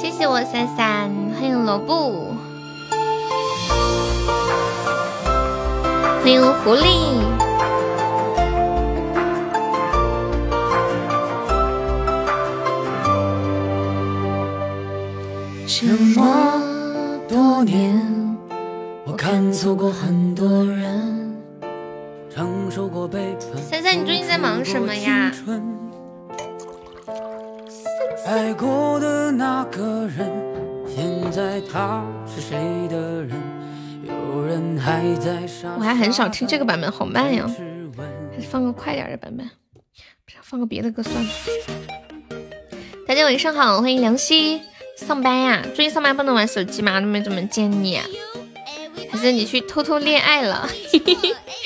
谢谢我三三，欢迎萝卜，欢迎狐狸。这么多年，我看错过很多人，承受过背叛。三三，你最近在忙什么呀？个人，现在他是谁的人？有人还在傻我还很少听这个版本，好慢呀，还是放个快点的版本，不是放个别的歌算了。大家晚上好，欢迎凉溪。上班呀？最近上班不能玩手机吗？都没怎么见你，还是你去偷偷恋爱了？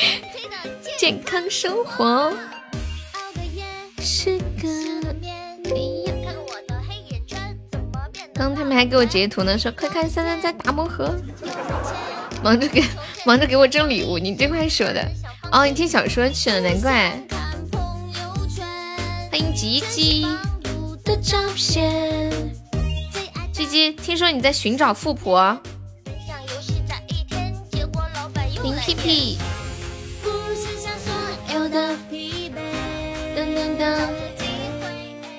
健康生活 是刚他们还给我截图呢，说快看三三在打魔盒，忙着给 忙着给我挣礼物。你这块说的哦，你听小说去了，难怪。欢迎吉吉的照片。鸡鸡，听说你在寻找富婆。林屁屁。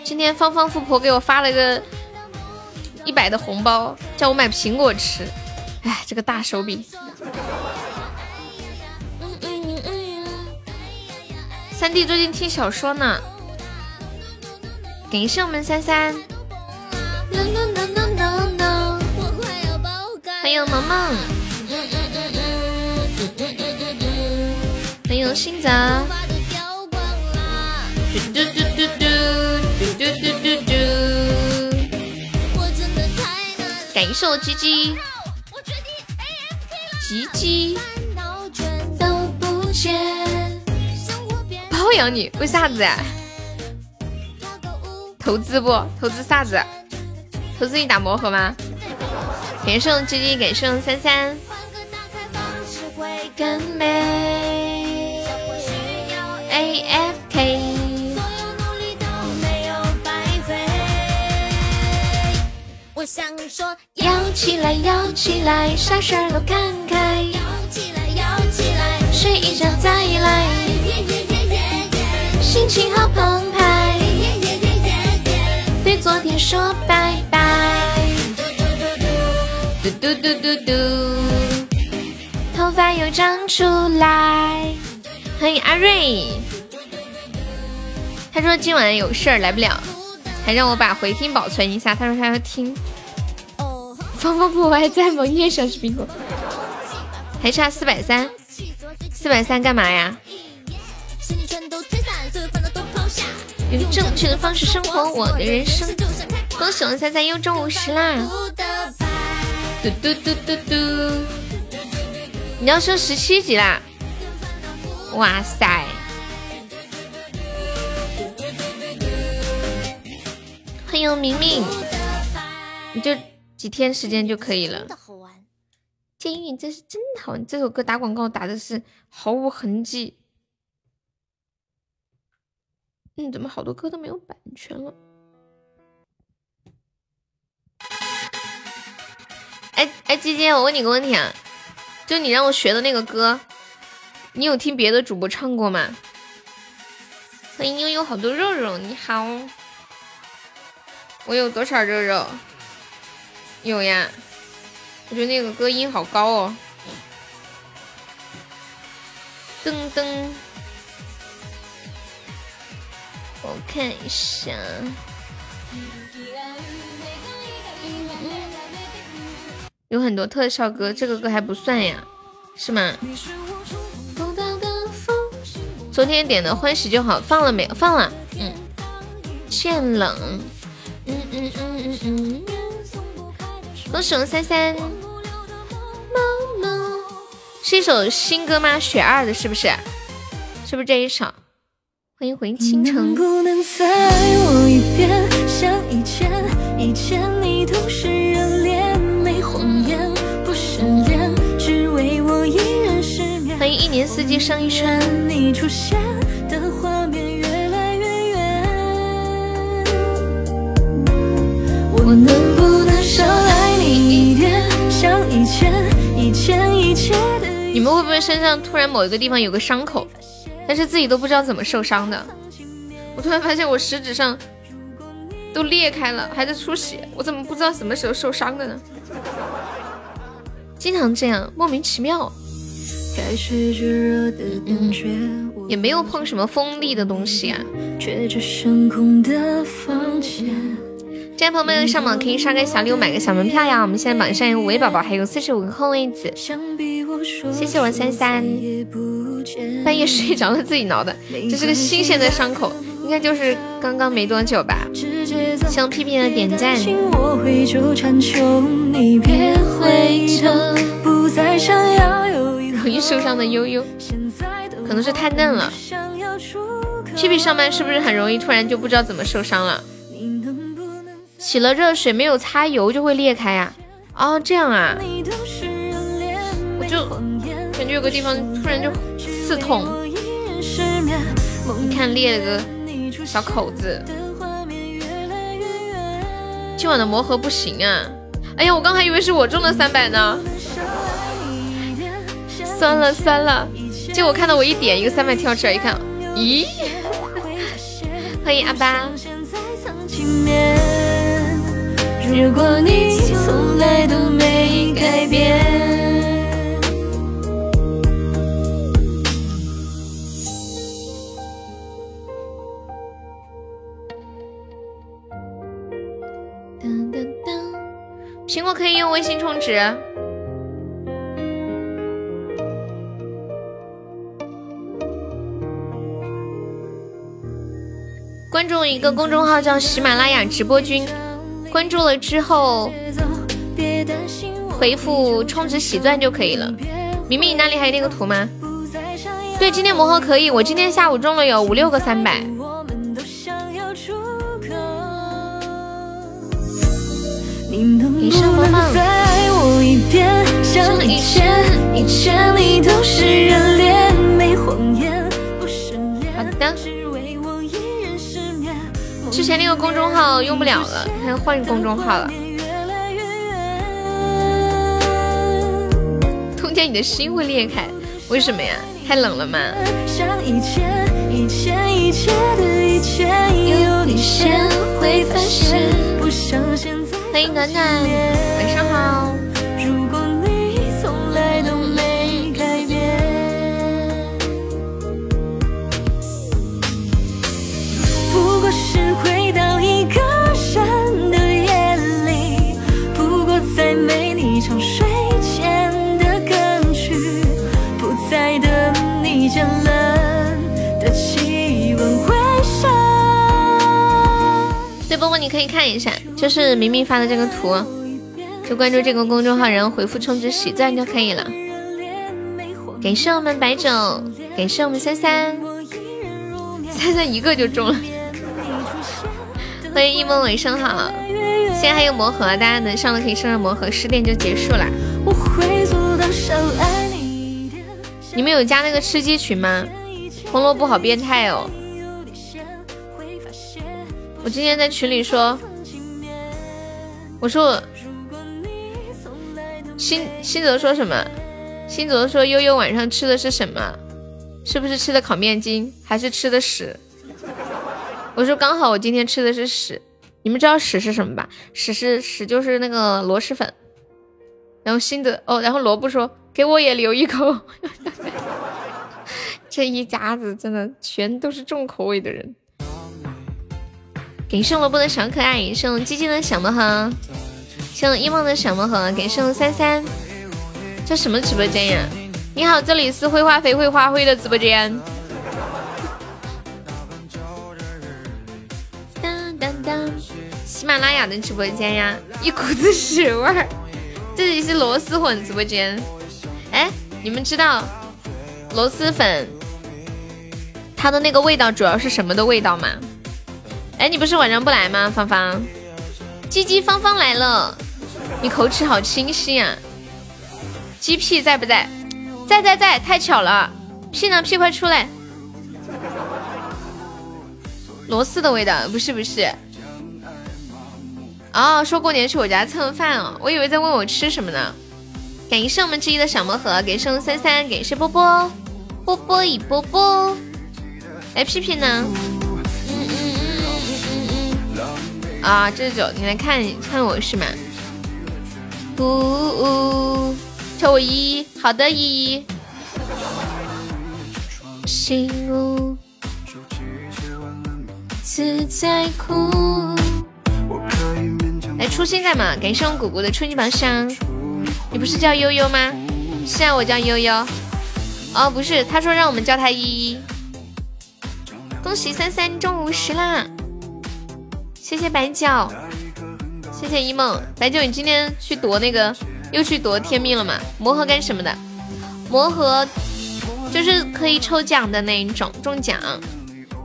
今天芳芳富婆给我发了个一百的红包，叫我买苹果吃。哎，这个大手笔。三弟最近听小说呢。感谢我们三三。欢迎萌萌，欢迎新泽，谢我鸡鸡，鸡鸡，包养你？为啥子呀？投资不？投资啥子？投资你打魔盒吗？感谢我鸡鸡，感谢我三三。A F 我想说，摇起来，摇起来，啥事儿都看开。摇起来，摇起来，睡一觉再来。心情好澎湃，对昨天说拜拜。嘟嘟嘟嘟嘟，头发又长出来。欢迎阿瑞，他说今晚有事儿来不了，还让我把回听保存一下。他说他要听。芳芳不，我还在吗？你小视频还差四百三，四百三干嘛呀？用正确的方式生活我的人生。恭喜我三三又中五十啦！嘟嘟嘟嘟嘟，你要升十七级啦！哇塞！欢迎明明，你就几天时间就可以了。监狱真是真好玩，这首歌打广告打的是毫无痕迹。嗯，怎么好多歌都没有版权了？哎哎，姐姐，我问你个问题啊，就你让我学的那个歌，你有听别的主播唱过吗？欢迎悠悠好多肉肉，你好，我有多少肉肉？有呀，我觉得那个歌音好高哦。噔噔，我看一下。有很多特效歌，这个歌还不算呀，是吗？昨天点的《欢喜就好》放了没有？放了。嗯。欠冷。恭喜我三三。是一首新歌吗？雪二的，是不是？是不是这一首？欢迎回倾城。欢迎一年四季上一春。我能不能你们会不会身上突然某一个地方有个伤口，但是自己都不知道怎么受伤的？我突然发现我食指上都裂开了，还在出血。我怎么不知道什么时候受伤的呢？经常这样莫名其妙，也没有碰什么锋利的东西啊。这朋友们上榜可以刷个小礼物，买个小门票呀。我们现在榜上有五位宝宝，还有四十五个空位子。谢谢我三三。半夜睡着了自己挠的，这是个新鲜的伤口，应该就是刚刚没多久吧。向屁屁的点赞。容易受伤的悠悠，可能是太嫩了。屁屁上班是不是很容易突然就不知道怎么受伤了？洗了热水没有擦油就会裂开呀？哦，这样啊，我就感觉有个地方突然就刺痛，你看裂了个小口子。今晚的魔盒不行啊！哎呀，我刚还以为是我中了三百呢。酸了酸了，结果看到我一点一个三百跳出来，一看，咦，欢迎阿巴。如果你从来都没改变。苹果可以用微信充值。关注一个公众号叫喜马拉雅直播君，关注了之后回复充值喜钻就可以了。明明你那里还有那个图吗？对，今天魔盒可以，我今天下午中了有五六个三百。你是我吗？好的。之前那个公众号用不了了，还要换公众号了。通天你的心会裂开，为什么呀？太冷了吗？欢迎暖暖，晚上好。就是明明发的这个图，就关注这个公众号，然后回复充值喜钻就可以了。感谢我们白酒，感谢我们三三，三三一个就中了。欢迎一梦尾声好，现在还有魔盒，大家能上的可以上上魔盒，十点就结束了。你们有加那个吃鸡群吗？红萝卜好变态哦！我今天在群里说，我说新新泽说什么？新泽说悠悠晚上吃的是什么？是不是吃的烤面筋，还是吃的屎？我说刚好我今天吃的是屎。你们知道屎是什么吧？屎是屎就是那个螺蛳粉。然后新泽哦，然后萝卜说给我也留一口。这一家子真的全都是重口味的人。给圣萝卜的小可爱，圣鸡鸡的小魔盒，圣一梦的小魔盒，给圣三三。这什么直播间呀？你好，这里是会化肥会花灰的直播间。当当当，喜马拉雅的直播间呀，一股子屎味儿。这里是螺蛳粉直播间。哎，你们知道螺蛳粉？它的那个味道主要是什么的味道吗？哎，你不是晚上不来吗？芳芳，鸡鸡芳芳来了，你口齿好清晰啊！鸡屁在不在？在在在，太巧了！屁呢？屁快出来！螺丝的味道不是不是。哦，说过年去我家蹭饭哦，我以为在问我吃什么呢。感谢我们之一的小魔盒，感谢三三，感谢波波，波波一波波。哎屁屁呢？啊，这是九，你来看看我是吗？呜呜，抽我依依，好的依依。心无自在哭。来初心在吗？感谢我姑姑的初级宝箱。你不是叫悠悠吗？是啊，我叫悠悠。哦，不是，他说让我们叫他依依。恭喜三三中五十啦！谢谢白酒，谢谢一梦。白酒，你今天去夺那个，又去夺天命了吗？魔盒干什么的？魔盒就是可以抽奖的那一种，中奖。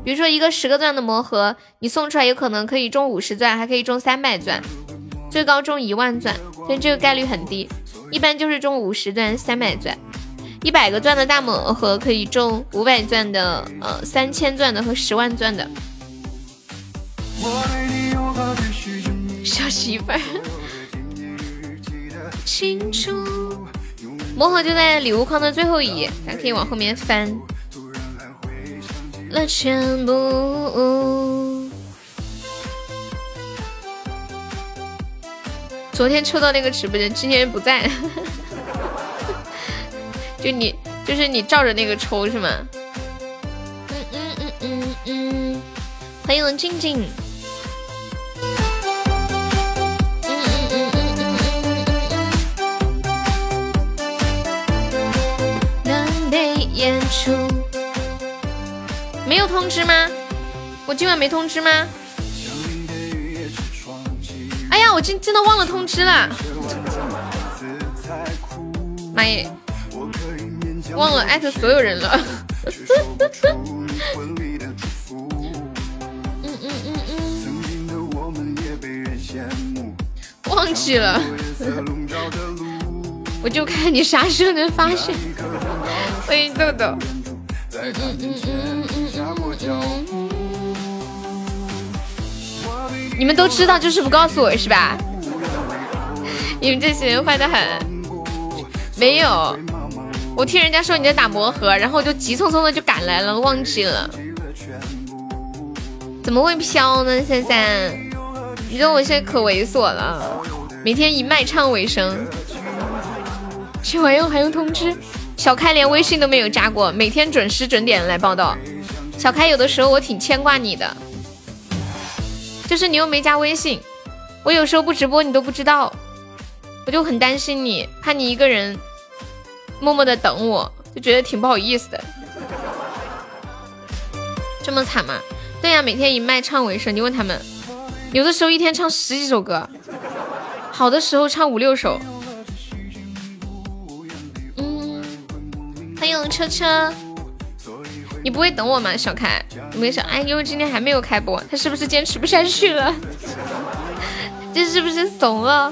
比如说一个十个钻的魔盒，你送出来有可能可以中五十钻，还可以中三百钻，最高中一万钻，所以这个概率很低。一般就是中五十钻、三百钻，一百个钻的大魔盒可以中五百钻的、呃三千钻的和十万钻的。小媳妇儿，清楚。魔盒就在礼物框的最后一页，咱可以往后面翻。了全部。昨天抽到那个直播间，今天不在。就你，就是你照着那个抽是吗？嗯嗯嗯嗯嗯。欢迎静静。演出。没有通知吗？我今晚没通知吗？哎呀，我真真的忘了通知了，妈耶，忘了艾特所有人了。嗯嗯嗯嗯，忘记了，我就看你啥时候能发现。欢迎豆豆。你们都知道，就是不告诉我是吧？你们这些人坏的很。没有，我听人家说你在打魔盒，然后我就急匆匆的就赶来了，忘记了。怎么会飘呢？三三，你知道我现在可猥琐了，每天以卖唱为生。这玩意还用通知？小开连微信都没有加过，每天准时准点来报道。小开有的时候我挺牵挂你的。就是你又没加微信，我有时候不直播你都不知道，我就很担心你，怕你一个人默默的等我，就觉得挺不好意思的。这么惨吗？对呀，每天以卖唱为生。你问他们，有的时候一天唱十几首歌，好的时候唱五六首。欢迎车车。你不会等我吗，小开？没事，哎，因为今天还没有开播，他是不是坚持不下去了？这是不是怂了？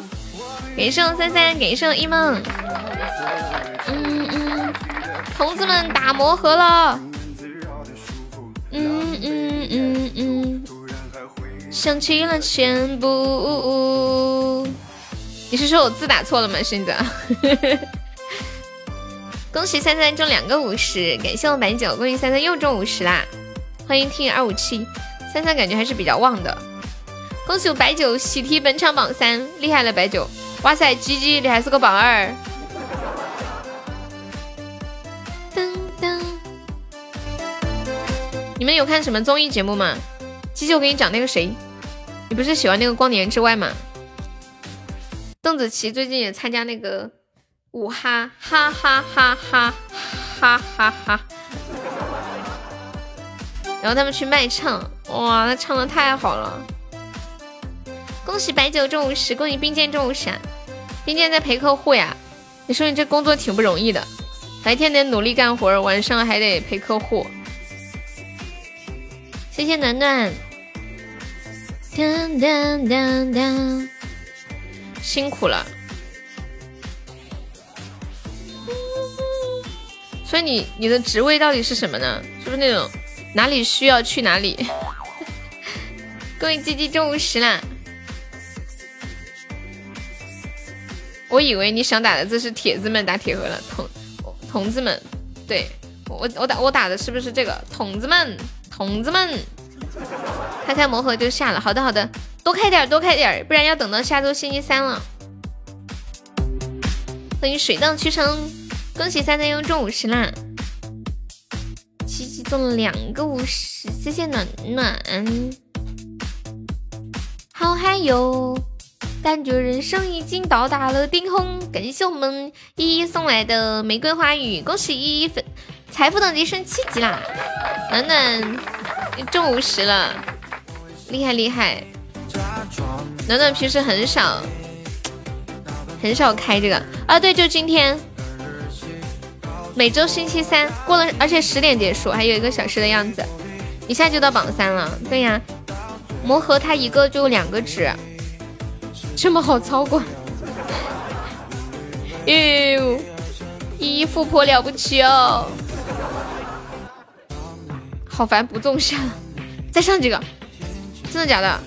给上三三，给上一梦。嗯嗯，同志们打魔盒了。嗯嗯嗯嗯，想起了全部。你是说我字打错了吗，现在？恭喜三三中两个五十，感谢我白酒，恭喜三三又中五十啦！欢迎 T 二五七，三三感觉还是比较旺的。恭喜我白酒喜提本场榜三，厉害了白酒！哇塞，鸡鸡你还是个榜二。噔噔，你们有看什么综艺节目吗？鸡鸡，我给你讲那个谁，你不是喜欢那个光年之外吗？邓紫棋最近也参加那个。五哈哈哈哈哈哈哈哈，然后他们去卖唱，哇，他唱的太好了！恭喜白酒中五十，恭喜冰剑中五十，冰剑在陪客户呀。你说你这工作挺不容易的，白天得努力干活，晚上还得陪客户。谢谢暖暖，当当当当，辛苦了。所以你你的职位到底是什么呢？是不是那种哪里需要去哪里？恭喜鸡鸡中午十啦！我以为你想打的字是铁子们打铁盒了，同同志们，对我我打我打的是不是这个同志们同志们？开开魔盒就下了，好的好的，多开点多开点，不然要等到下周星期三了。欢迎水荡渠成，恭喜三三又中五十啦！七七中了两个五十，谢谢暖暖，好嗨哟！感觉人生已经到达了顶峰，感谢我们依依送来的玫瑰花语，恭喜依依粉财富等级升七级啦！暖暖中五十了，厉害厉害！暖暖平时很少很少开这个啊，对，就今天，每周星期三过了，而且十点结束，还有一个小时的样子，一下就到榜三了。对呀，魔盒它一个就两个纸。这么好操管，哟，依依富婆了不起哦，好烦，不中下，再上几个，真的假的？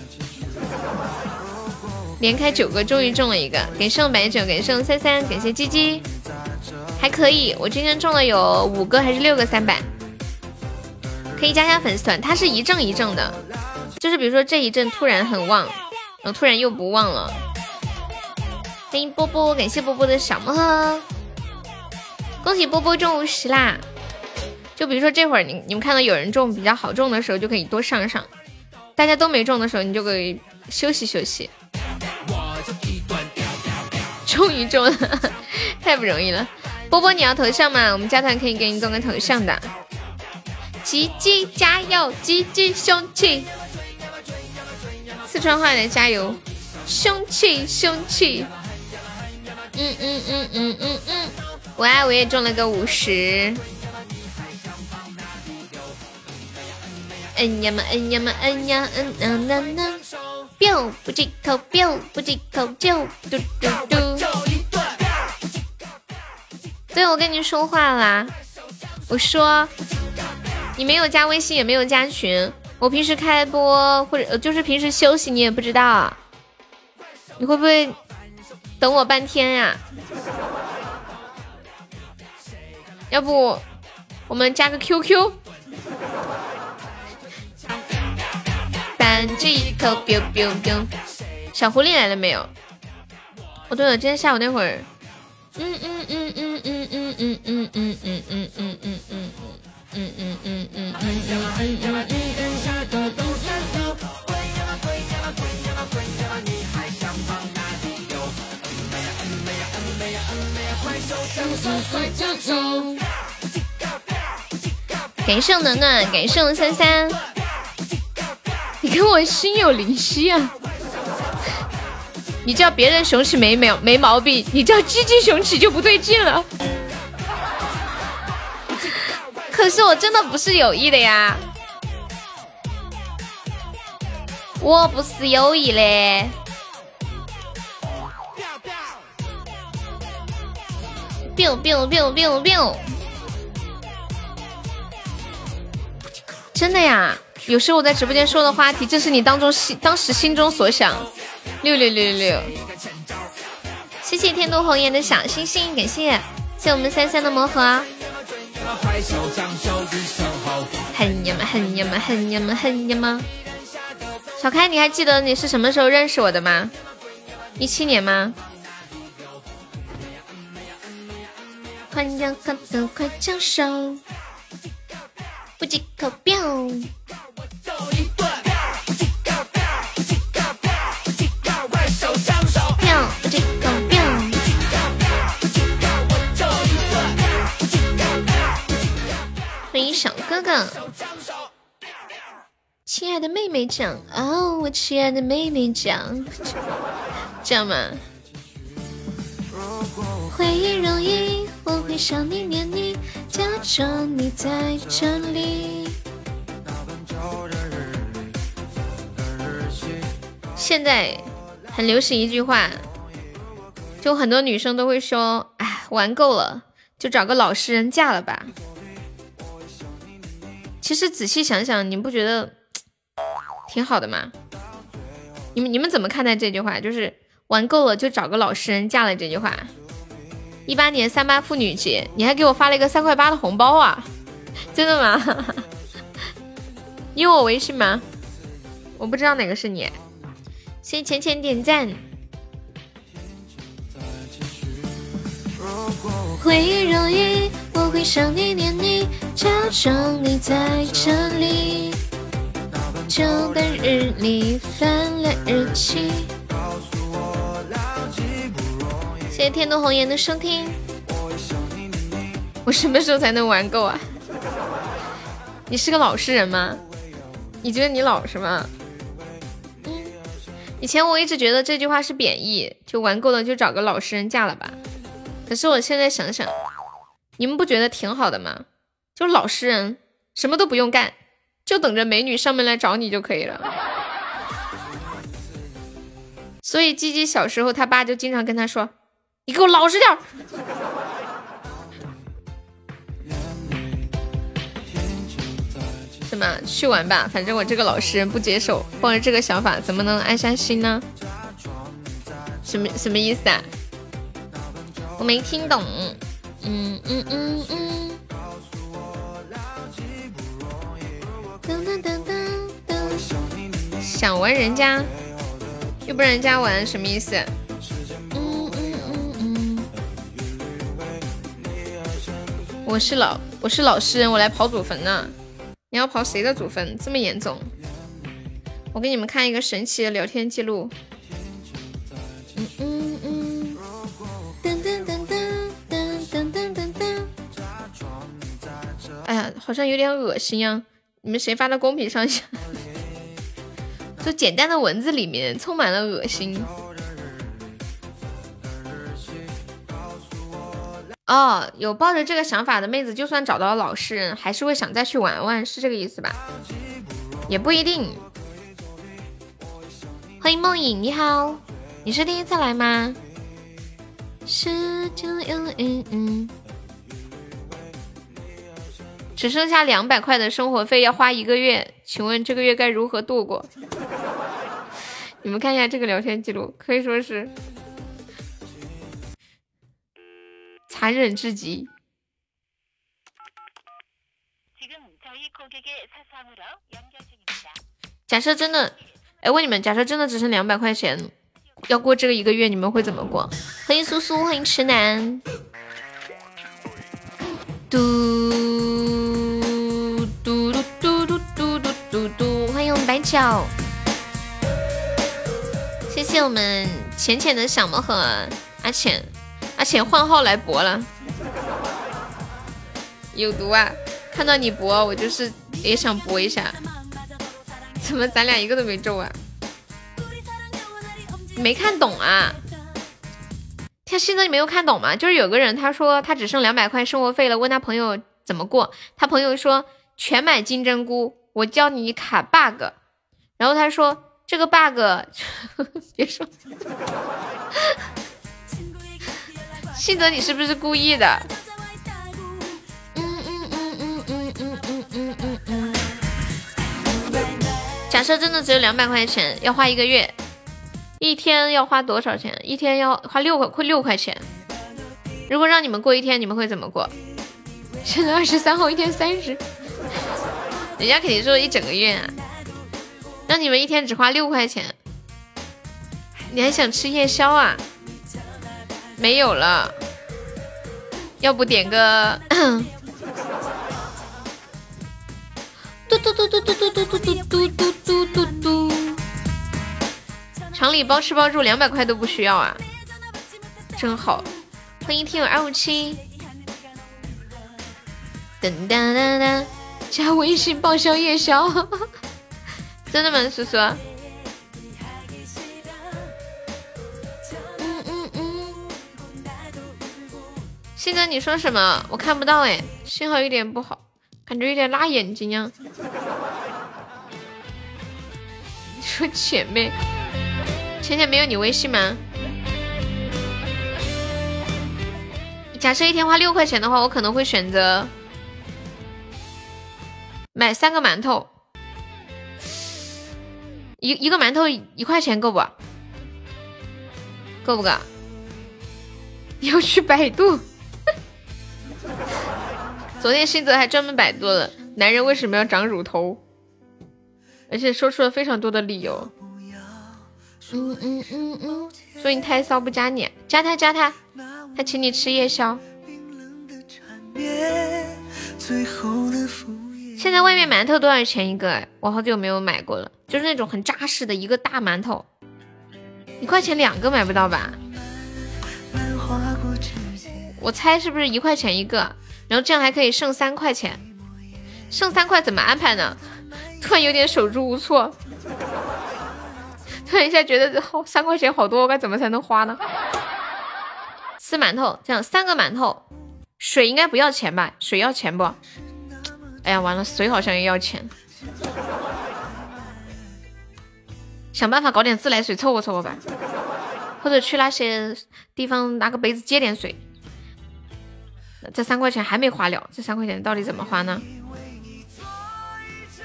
连开九个，终于中了一个，感谢白酒，感谢三三，感谢鸡鸡，还可以，我今天中了有五个还是六个三百，可以加加粉丝团，它是一阵一阵的，就是比如说这一阵突然很旺。我突然又不旺了，欢迎波波，感谢波波的小魔盒，恭喜波波中五十啦！就比如说这会儿你你们看到有人中比较好中的时候，就可以多上上；大家都没中的时候，你就可以休息休息。终于中了，太不容易了！波波你要头像吗？我们加团可以给你做个头像的。吉吉加油，吉吉兄弟！四川话的加油，凶气凶气，嗯嗯嗯嗯嗯嗯，哇，我也中了个五十，嗯呀嘛嗯呀嘛嗯呀嗯嗯嗯嗯，biu 不忌口，biu 不忌口就嘟嘟嘟，对我跟你说话啦，我说你没有加微信，也没有加群。我平时开播或者就是平时休息，你也不知道，你会不会等我半天呀？要不我们加个 QQ？单这一口，biu biu biu。小狐狸来了没有？哦对了，今天下午那会儿，嗯嗯嗯嗯嗯嗯嗯嗯嗯嗯嗯嗯嗯嗯嗯。嗯嗯嗯嗯嗯嗯嗯嗯嗯嗯。感谢暖暖，感谢三三，你跟我心有灵犀啊！你叫别人雄起没没没毛病，你叫鸡鸡雄起就不对劲了。可是我真的不是有意的呀，我不是有意的。biu biu biu biu biu，真的呀！有时我在直播间说的话题，正是你当中心当时心中所想。六六六六六，谢谢天都红颜的小星星，感谢，谢我们三三的魔盒。很呀嘛，很呀嘛，很呀嘛，很呀嘛。小开，你还记得你是什么时候认识我的吗？一七年吗？快要看到快枪手，不及口标。迎小哥哥，亲爱的妹妹讲哦，我亲爱的妹妹讲，这样吗？回忆容易，我会想你念你，假装你在这里。现在很流行一句话，就很多女生都会说，哎，玩够了，就找个老实人嫁了吧。其实仔细想想，你不觉得 挺好的吗？你们你们怎么看待这句话？就是玩够了就找个老实人嫁了这句话。一八年三八妇女节，你还给我发了一个三块八的红包啊？真的吗？你有我微信吗？我不知道哪个是你。谢谢浅浅点赞。回忆容易，我会想你念你，假装你在这里。旧的日历翻了日期。谢谢天都红颜的收听。我什么时候才能玩够啊？你是个老实人吗？你觉得你老实吗？以前我一直觉得这句话是贬义，就玩够了就找个老实人嫁了吧。可是我现在想想，你们不觉得挺好的吗？就老实人，什么都不用干，就等着美女上门来找你就可以了。所以鸡鸡小时候他爸就经常跟他说：“你给我老实点。”什么？去玩吧，反正我这个老实人不接受，抱着这个想法怎么能安下心呢？什么什么意思啊？我没听懂，嗯嗯嗯嗯。噔噔噔噔噔。想玩人家，又不让人家玩，什么意思？嗯嗯嗯嗯。我是老我是老实人，我来跑祖坟呢。你要跑谁的祖坟？这么严重？我给你们看一个神奇的聊天记录。好像有点恶心呀！你们谁发到公屏上一下？就简单的文字里面充满了恶心。哦，有抱着这个想法的妹子，就算找到了老实人，还是会想再去玩玩，是这个意思吧？也不一定。欢迎梦影，你好，你是第一次来吗？是就嗯嗯嗯。只剩下两百块的生活费要花一个月，请问这个月该如何度过？你们看一下这个聊天记录，可以说是残忍至极。假设真的，哎，问你们，假设真的只剩两百块钱，要过这个一个月，你们会怎么过？欢迎苏苏，欢迎池南。嘟嘟嘟嘟嘟嘟嘟嘟嘟，欢迎我们白巧，谢谢我们浅浅的小魔盒阿浅，阿浅换号来博了，有毒啊！看到你博，我就是也想博一下，怎么咱俩一个都没中啊？没看懂啊？像信则你没有看懂吗？就是有个人他说他只剩两百块生活费了，问他朋友怎么过，他朋友说全买金针菇，我教你卡 bug，然后他说这个 bug 别说，信泽你是不是故意的？嗯嗯嗯嗯嗯嗯嗯嗯嗯。假设真的只有两百块钱，要花一个月。一天要花多少钱？一天要花六块，快六块钱。如果让你们过一天，你们会怎么过？现在二十三号，一天三十，人家肯定说一整个月啊。让你们一天只花六块钱，你还想吃夜宵啊？没有了，要不点个？嘟嘟嘟嘟嘟嘟嘟嘟嘟嘟嘟嘟嘟。厂里包吃包住，两百块都不需要啊，真好！欢迎听友二五七，噔噔噔噔，加微信报销夜宵，真的吗，叔叔？嗯嗯嗯。现在你说什么？我看不到哎，信号有点不好，感觉有点辣眼睛呀。你 说前面。浅浅没有你微信吗？假设一天花六块钱的话，我可能会选择买三个馒头，一一个馒头一块钱够不？够不够？要去百度。昨天新泽还专门百度了男人为什么要长乳头，而且说出了非常多的理由。嗯嗯嗯嗯，所以你太骚不加你，加他加他，他请你吃夜宵。现在外面馒头多少钱一个？我好久没有买过了，就是那种很扎实的一个大馒头，一块钱两个买不到吧？我猜是不是一块钱一个？然后这样还可以剩三块钱，剩三块怎么安排呢？突然有点手足无措，突然一下觉得好三块钱好多，该怎么才能花呢？吃馒头，这样三个馒头，水应该不要钱吧？水要钱不？哎呀，完了，水好像也要钱，想办法搞点自来水凑合凑合吧，或者去那些地方拿个杯子接点水。这三块钱还没花了，这三块钱到底怎么花呢？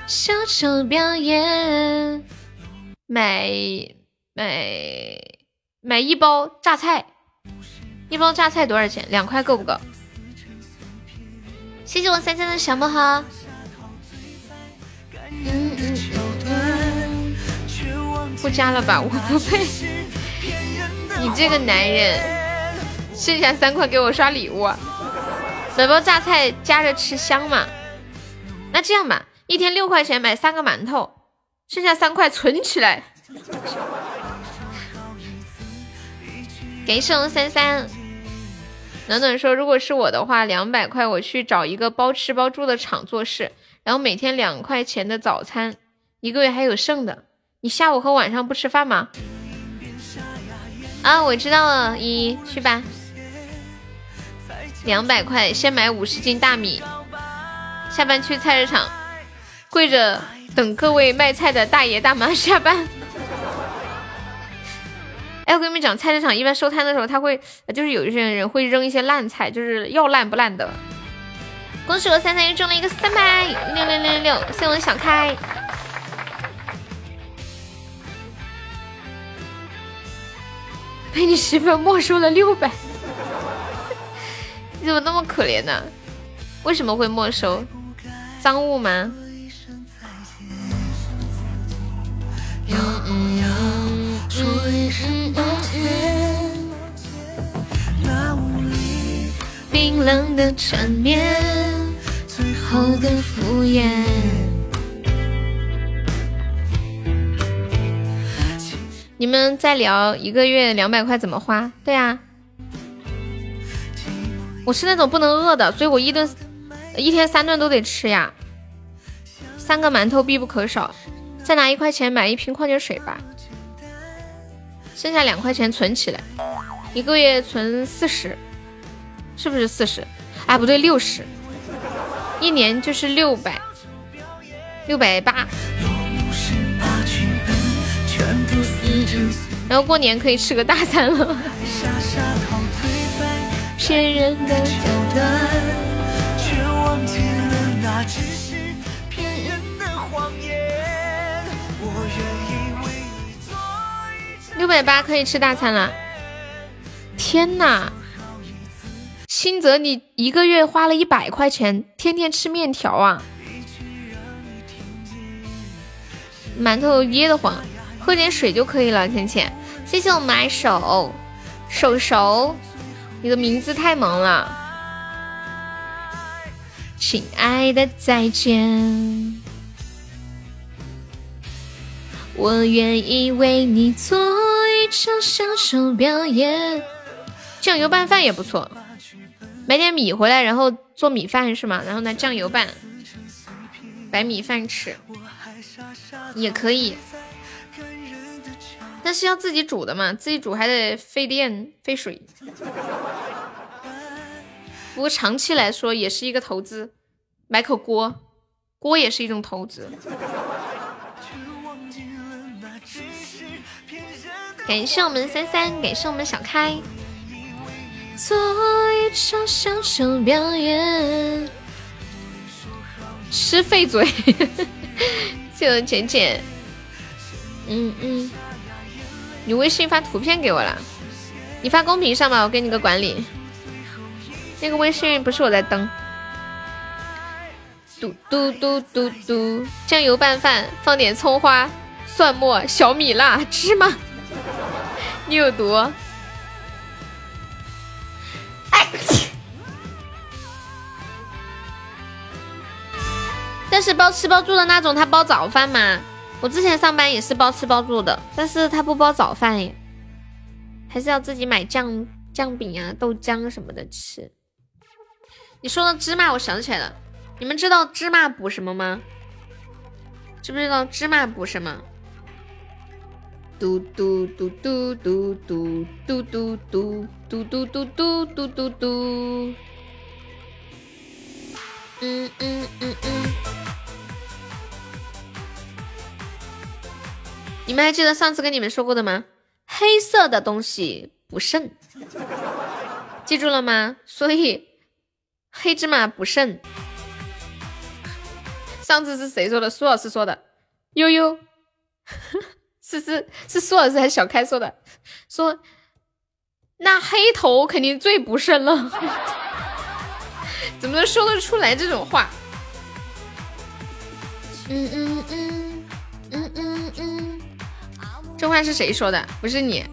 小丑表演，买买买一包榨菜，一包榨菜多少钱？两块够不够？谢谢我三三的小魔盒。不加了吧，我不配。你这个男人，剩下三块给我刷礼物。买包榨菜夹着吃香嘛？那这样吧，一天六块钱买三个馒头，剩下三块存起来。给送三三。暖暖说，如果是我的话，两百块我去找一个包吃包住的厂做事，然后每天两块钱的早餐，一个月还有剩的。你下午和晚上不吃饭吗？啊，我知道了，依依去吧。两百块，先买五十斤大米。下班去菜市场，跪着等各位卖菜的大爷大妈下班。哎，我跟你们讲，菜市场一般收摊的时候，他会就是有一些人会扔一些烂菜，就是要烂不烂的。恭喜我三三又中了一个三百六六六六六，谢我的小开。被你媳妇没收了六百。你怎么那么可怜呢？为什么会没收？赃物吗？冷的缠绵，最后的敷衍。你们在聊一个月两百块怎么花？对啊。我是那种不能饿的，所以我一顿一天三顿都得吃呀，三个馒头必不可少，再拿一块钱买一瓶矿泉水吧，剩下两块钱存起来，一个月存四十，是不是四十？哎，不对，六十，一年就是六百，六百八，然后过年可以吃个大餐了。骗人的桥段，却忘记了那只是骗人的谎言。我愿意为你做六百八可以吃大餐了！天呐，新泽，你一个月花了一百块钱，天天吃面条啊？馒头噎得慌，喝点水就可以了。浅浅，谢谢我买手手手。你的名字太萌了，亲爱的再见，我愿意为你做一场小丑表演。酱油拌饭也不错，买点米回来，然后做米饭是吗？然后拿酱油拌，白米饭吃也可以，但是要自己煮的嘛，自己煮还得费电费水。不过长期来说也是一个投资，买口锅，锅也是一种投资。感谢我们三三，感谢我们小开。做一场小丑表演，吃废嘴，谢谢浅浅。嗯嗯，你微信发图片给我了。你发公屏上吧，我给你个管理。那个微信不是我在登。嘟嘟嘟嘟嘟，酱油拌饭，放点葱花、蒜末、小米辣、芝麻。你有毒。但是包吃包住的那种，他包早饭吗？我之前上班也是包吃包住的，但是他不包早饭耶，还是要自己买酱酱饼啊、豆浆什么的吃。你说的芝麻，我想起来了，你们知道芝麻补什么吗？知不知道芝麻补什么？嘟嘟嘟嘟嘟嘟嘟嘟嘟嘟嘟嘟嘟嘟嘟嘟。嗯嗯嗯嗯。你们还记得上次跟你们说过的吗？黑色的东西补肾，记住了吗？所以黑芝麻补肾。上次是谁说的？苏老师说的。悠悠，是是是苏老师还是小开说的？说那黑头肯定最补肾了。怎么能说得出来这种话？嗯嗯嗯嗯嗯嗯。这话是谁说的？不是你。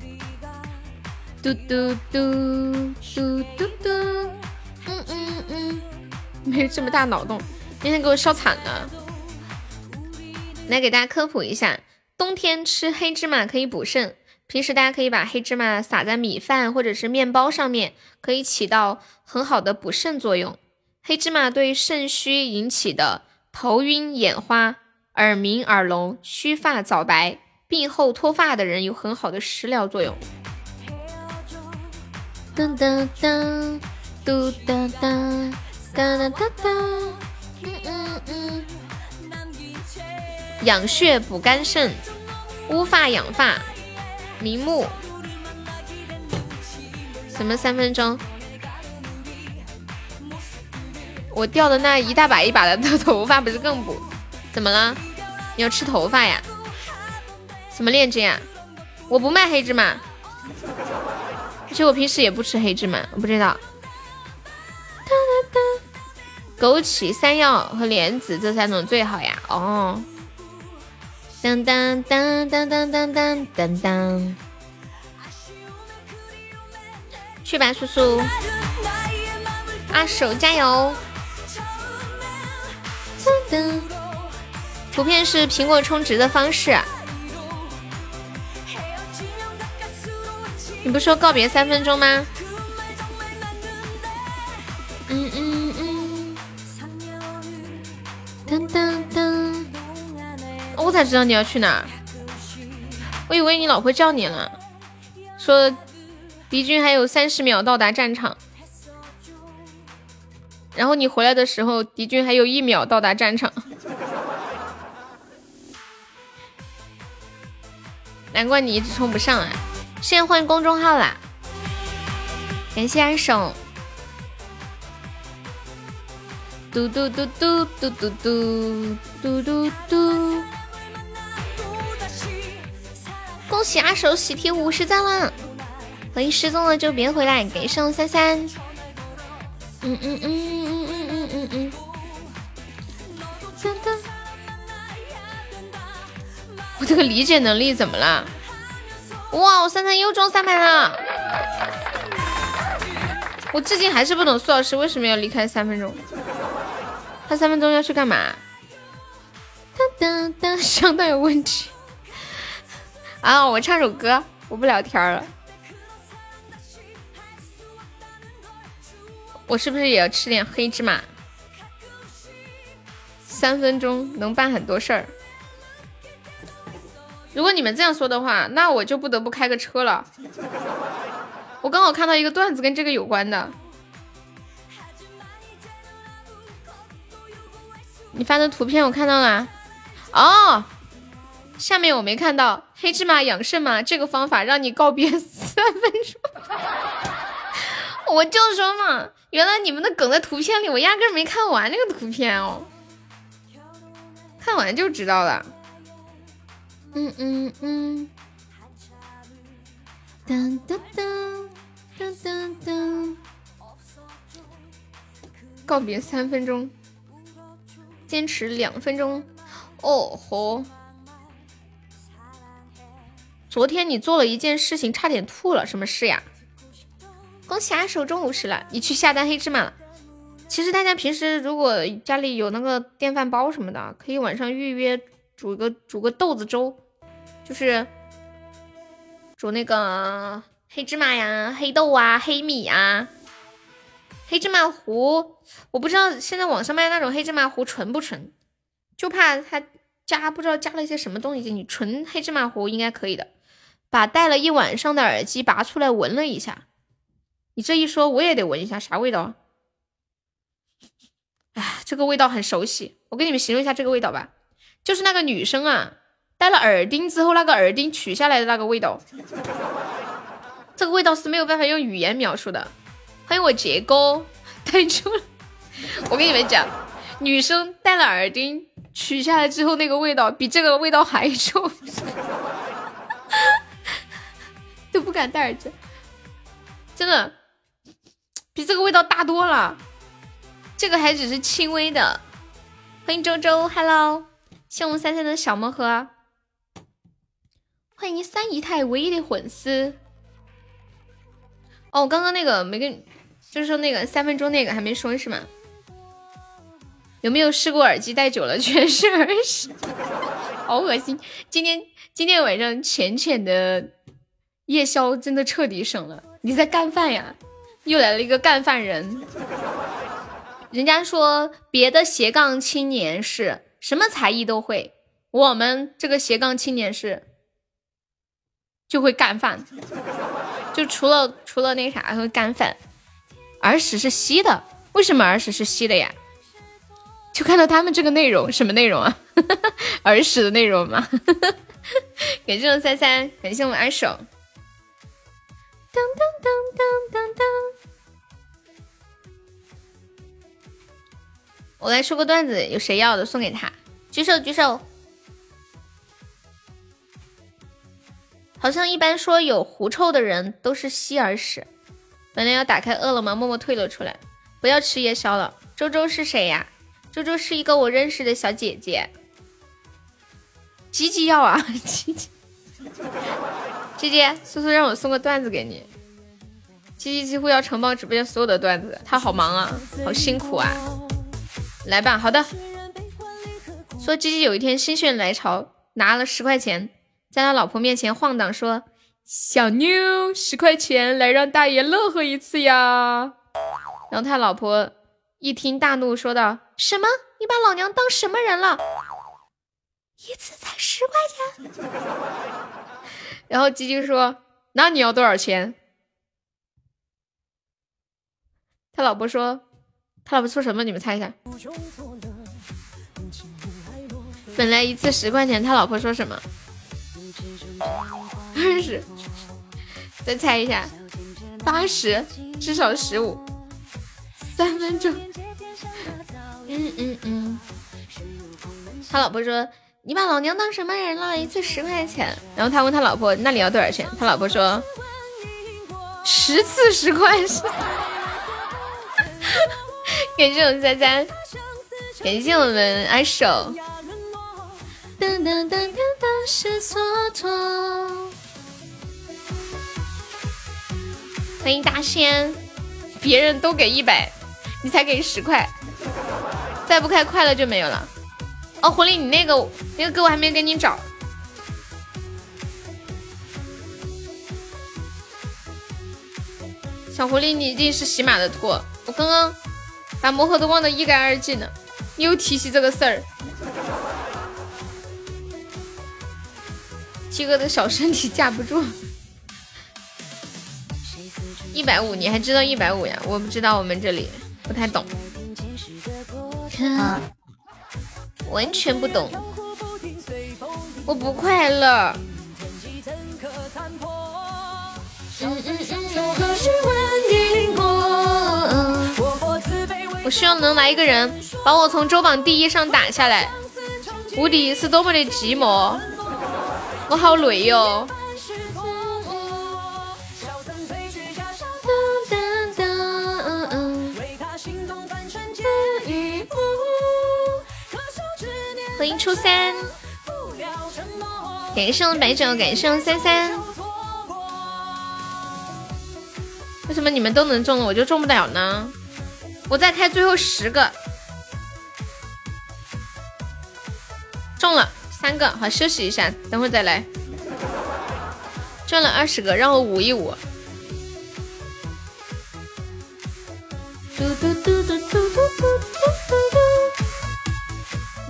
嘟嘟嘟嘟嘟嘟，嗯嗯嗯，没这么大脑洞，今天给我笑惨了。来给大家科普一下，冬天吃黑芝麻可以补肾，平时大家可以把黑芝麻撒在米饭或者是面包上面，可以起到很好的补肾作用。黑芝麻对肾虚引起的头晕眼花、耳鸣耳聋、须发早白。病后脱发的人有很好的食疗作用。噔噔噔，嘟哒哒，哒哒哒哒，嗯嗯嗯。养血补肝肾，乌发养发，明目。什么三分钟？我掉的那一大把一把的头发不是更补？怎么了？你要吃头发呀？什么链接啊？我不卖黑芝麻，而且我平时也不吃黑芝麻，我不知道。枸杞、山药和莲子这三种最好呀。哦。当当当当当当当当当。去吧，叔叔。阿手加油。图片是苹果充值的方式。你不说告别三分钟吗？嗯嗯嗯。噔噔。我才知道你要去哪儿，我以为你老婆叫你了，说敌军还有三十秒到达战场，然后你回来的时候，敌军还有一秒到达战场，难怪你一直冲不上啊。现在换公众号啦！感谢二手。嘟嘟嘟嘟嘟嘟嘟嘟嘟嘟。恭喜阿手喜提五十赞了！欢迎失踪了就别回来，给上三三。嗯嗯嗯嗯嗯嗯嗯嗯。我这个理解能力怎么了？哇！我三三又中三百了，我至今还是不懂苏老师为什么要离开三分钟。他三分钟要去干嘛？当当当，相当有问题。啊！我唱首歌，我不聊天了。我是不是也要吃点黑芝麻？三分钟能办很多事儿。如果你们这样说的话，那我就不得不开个车了。我刚好看到一个段子跟这个有关的。你发的图片我看到了。哦，下面我没看到。黑芝麻养肾嘛，这个方法让你告别三分钟。我就说嘛，原来你们的梗在图片里，我压根没看完那个图片哦。看完就知道了。嗯嗯嗯，噔噔噔告别三分钟，坚持两分钟。哦吼！昨天你做了一件事情，差点吐了，什么事呀？恭喜啊，手中五十了，你去下单黑芝麻了。其实大家平时如果家里有那个电饭煲什么的，可以晚上预约煮个煮个豆子粥，就是煮那个黑芝麻呀、黑豆啊、黑米啊。黑芝麻糊，我不知道现在网上卖那种黑芝麻糊纯不纯，就怕它加不知道加了一些什么东西进去。纯黑芝麻糊应该可以的。把戴了一晚上的耳机拔出来闻了一下，你这一说，我也得闻一下啥味道。哎，这个味道很熟悉，我给你们形容一下这个味道吧，就是那个女生啊，戴了耳钉之后，那个耳钉取下来的那个味道。这个味道是没有办法用语言描述的。欢迎我杰哥，太臭了！我跟你们讲，女生戴了耳钉取下来之后，那个味道比这个味道还臭。都不敢戴耳机，真的比这个味道大多了。这个还只是轻微的。欢迎周周，Hello，谢我们三三的小魔盒。欢迎三姨太唯一的粉丝。哦，刚刚那个没跟，就是说那个三分钟那个还没说是吗？有没有试过耳机戴久了全是耳屎？好恶心！今天今天晚上浅浅的。夜宵真的彻底省了，你在干饭呀？又来了一个干饭人。人家说别的斜杠青年是什么才艺都会，我们这个斜杠青年是就会干饭，就除了除了那啥会干饭。耳屎是吸的，为什么耳屎是吸的呀？就看到他们这个内容，什么内容啊？耳屎的内容吗？感谢我三三，感谢我们二手。当当当当当当！我来说个段子，有谁要的送给他？举手举手！好像一般说有狐臭的人都是吸耳屎。本来要打开饿了么，默默退了出来。不要吃夜宵了。周周是谁呀？周周是一个我认识的小姐姐。吉吉要啊，吉吉。姐姐，苏苏让我送个段子给你。鸡鸡几乎要承包直播间所有的段子，他好忙啊，好辛苦啊。来吧，好的。说鸡鸡有一天心血来潮，拿了十块钱，在他老婆面前晃荡，说：“小妞，十块钱来让大爷乐呵一次呀。”然后他老婆一听大怒，说道：“什么？你把老娘当什么人了？一次才十块钱？”然后鸡鸡说：“那你要多少钱？”他老婆说：“他老婆说什么？你们猜一下。本来一次十块钱，他老婆说什么？二十。再猜一下，八十，至少十五。三分钟。嗯嗯嗯。他老婆说。”你把老娘当什么人了？一次十块钱，然后他问他老婆：“那你要多少钱？”他老婆说：“十次十块钱。”感谢我们三三，感谢我们阿守。欢迎大仙，别人都给一百，你才给十块，再不开快乐就没有了。哦，狐狸，你那个那个歌我还没给你找。小狐狸，你一定是喜马的托，我刚刚把魔盒都忘得一干二净了，你又提起这个事儿。七哥的小身体架不住，一百五，你还知道一百五呀？我不知道，我们这里不太懂。啊完全不懂，我不快乐。我希望能来一个人把我从周榜第一上打下来，无敌是多么的寂寞，我好累哟。初三，感谢我白酒，感谢我三三。为什么你们都能中了，我就中不了呢？我再开最后十个，中了三个，好休息一下，等会再来。中了二十个，让我捂一捂。嘟嘟嘟嘟嘟嘟嘟嘟嘟。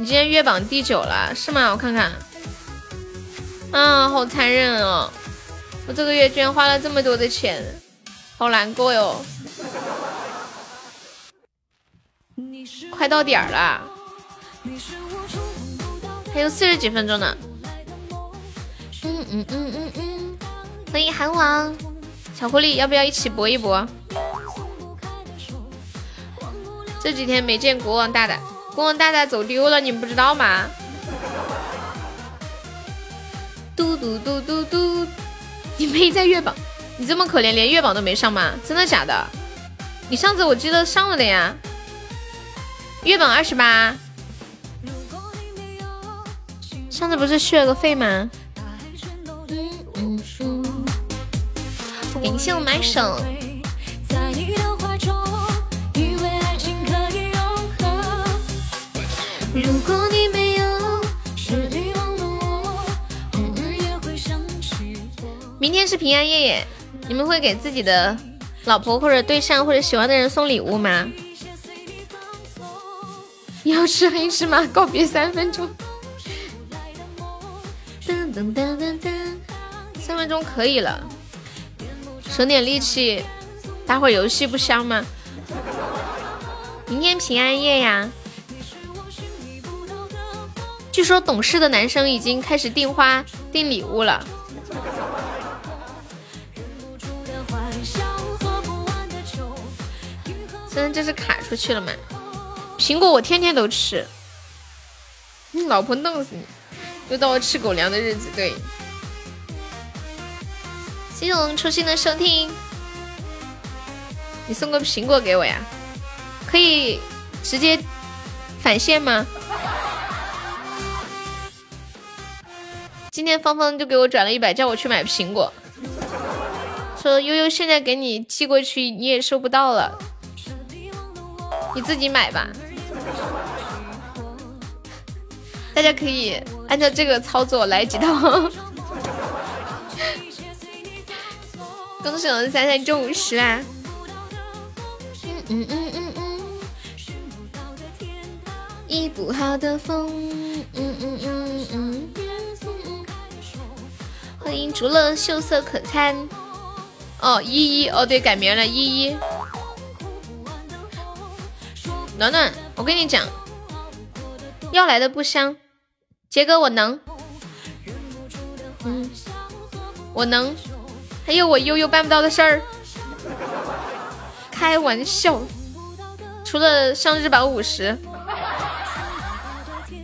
你今天月榜第九了，是吗？我看看。啊，好残忍哦！我这个月居然花了这么多的钱，好难过哟。快到点儿了，还有四十几分钟呢。嗯嗯嗯嗯嗯，欢迎韩王，小狐狸，要不要一起搏一搏？这几天没见国王大大，国王大大走丢了，你们不知道吗？嘟嘟嘟嘟嘟，你没在月榜，你这么可怜，连月榜都没上吗？真的假的？你上次我记得上了的呀。月榜二十八，上次不是续了个费吗？感谢我买手。明天是平安夜耶，你们会给自己的老婆或者对象或者喜欢的人送礼物吗？要吃黑芝麻，告别三分钟。噔噔噔噔噔，三分钟可以了，省点力气，打会儿游戏不香吗？明天平安夜呀，据说懂事的男生已经开始订花订礼物了。现在这是卡出去了吗？苹果我天天都吃，你老婆弄死你！又到了吃狗粮的日子，对。谢谢我们初心的收听，你送个苹果给我呀？可以直接返现吗？今天芳芳就给我转了一百，叫我去买苹果，说悠悠现在给你寄过去，你也收不到了，你自己买吧。大家可以按照这个操作来几套。恭喜我们三三中五十啦！嗯嗯嗯嗯嗯。一不好的风。嗯嗯嗯嗯。欢迎竹乐秀色可餐。哦，依依，哦对，改名了，依依。暖暖，我跟你讲，要来的不香。杰哥，我能，嗯，我能，还有我悠悠办不到的事儿，开玩笑，除了上日榜五十，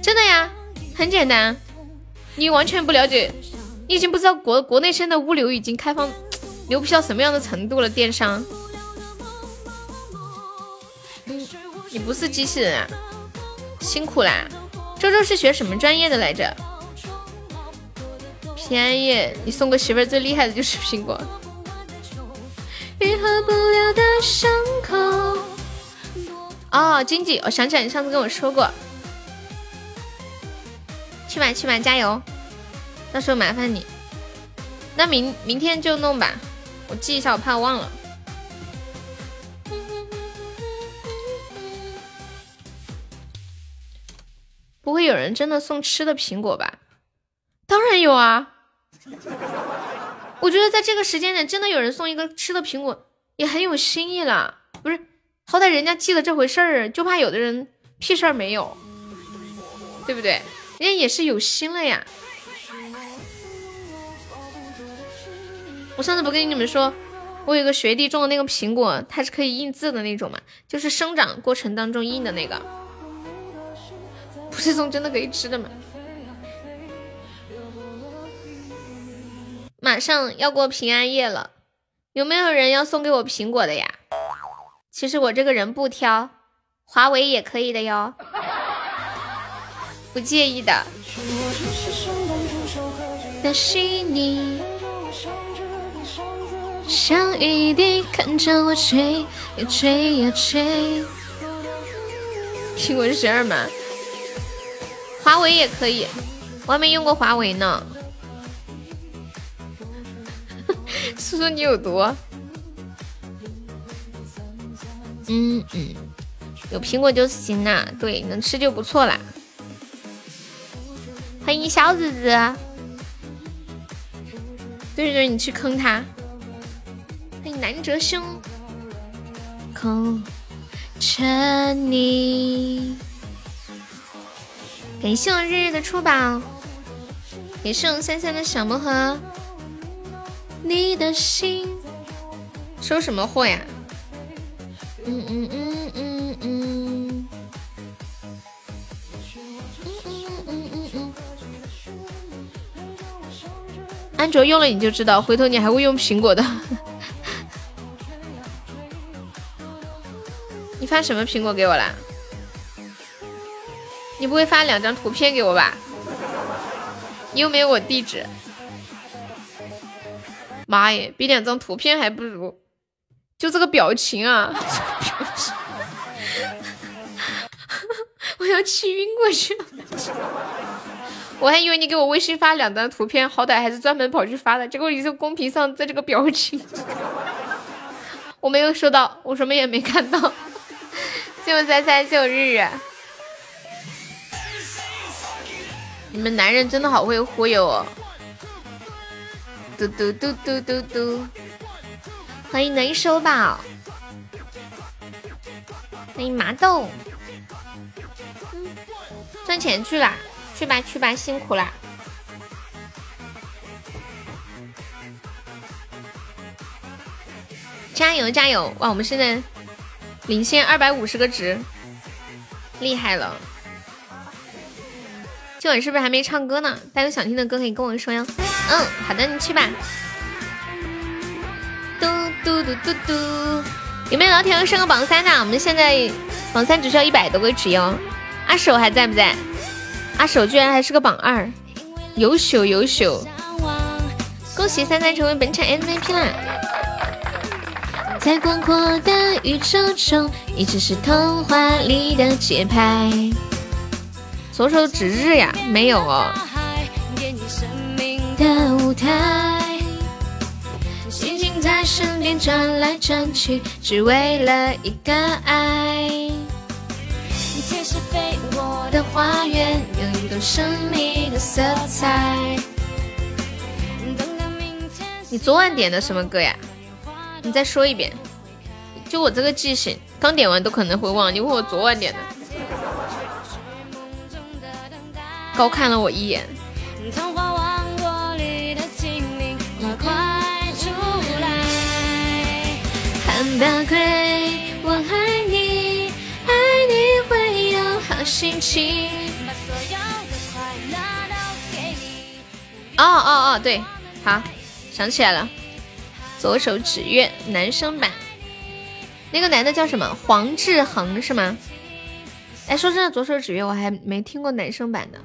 真的呀，很简单，你完全不了解，你已经不知道国国内现在物流已经开放 牛皮到什么样的程度了，电商，嗯，你不是机器人啊，辛苦啦。周周是学什么专业的来着？平安夜，你送个媳妇儿最厉害的就是苹果。愈合不了的伤口。哦，经济，我想起来，你上次跟我说过。去吧去吧，加油！到时候麻烦你。那明明天就弄吧，我记一下，我怕忘了。不会有人真的送吃的苹果吧？当然有啊！我觉得在这个时间点，真的有人送一个吃的苹果，也很有心意了。不是，好歹人家记得这回事儿，就怕有的人屁事儿没有，对不对？人家也是有心了呀。我上次不跟你们说，我有个学弟种的那个苹果，它是可以印字的那种嘛，就是生长过程当中印的那个。不是送真的可以吃的吗？马上要过平安夜了，有没有人要送给我苹果的呀？其实我这个人不挑，华为也可以的哟。不介意的。的是你，像雨滴看着我吹呀吹呀吹。苹果是十二吗？华为也可以，我还没用过华为呢。叔叔你有毒？嗯嗯，有苹果就行啦，对，能吃就不错啦。欢迎小日子，对对，你去坑他。南哲兄，空沉你。感谢我日日的出宝，也是我三三的小魔盒。你的心收什么货呀？嗯嗯嗯嗯嗯。嗯嗯嗯嗯。安卓用了你就知道，回头你还会用苹果的。发什么苹果给我啦？你不会发两张图片给我吧？你又没有我地址。妈耶，比两张图片还不如，就这个表情啊！我要气晕过去了。我还以为你给我微信发两张图片，好歹还是专门跑去发的，结果你在公屏上在这个表情，我没有收到，我什么也没看到。谢我三三，谢我日日。你们男人真的好会忽悠哦！嘟嘟嘟嘟嘟嘟，欢迎能收宝，欢迎麻豆，赚钱去啦，去吧去吧，辛苦啦！加油加油！哇，我们现在领先二百五十个值，厉害了！今晚是不是还没唱歌呢？大家有想听的歌可以跟我说哟。嗯，好的，你去吧。嘟嘟嘟嘟嘟，有没有老铁要升个榜三的？我们现在榜三只需要一百多个值哟。阿手还在不在？阿手居然还是个榜二，优秀优秀！恭喜三三成为本场 MVP 啦！在广阔的宇宙中，一直是童话里的节拍。左手指日呀，没有哦。的舞台，星星在身边转来转去，只为了一个爱。你是飞过的花园，有一朵神秘的色彩。你昨晚点的什么歌呀？你再说一遍。就我这个记性，刚点完都可能会忘。你问我昨晚点的。高看了我一眼。很宝贵，我爱你，爱你会有好心情哦哦哦，对，好，想起来了，左手指月男生版，那个男的叫什么？黄志恒是吗？哎，说真的，左手指月我还没听过男生版的。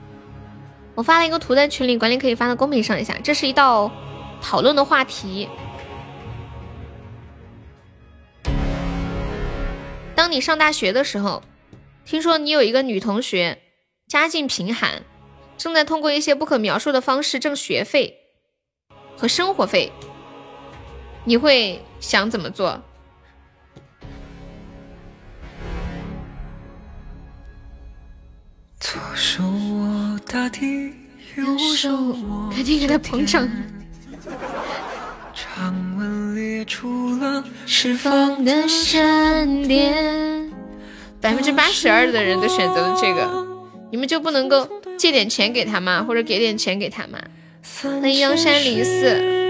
我发了一个图在群里，管理可以发到公屏上一下。这是一道讨论的话题。当你上大学的时候，听说你有一个女同学家境贫寒，正在通过一些不可描述的方式挣学费和生活费，你会想怎么做？左手握大地，右手握赶紧给他捧场。长吻裂出了释放的闪电。百分之八十二的人都选择了这个，你们就不能够借点钱给他吗？或者给点钱给他吗？欢迎阳山零四。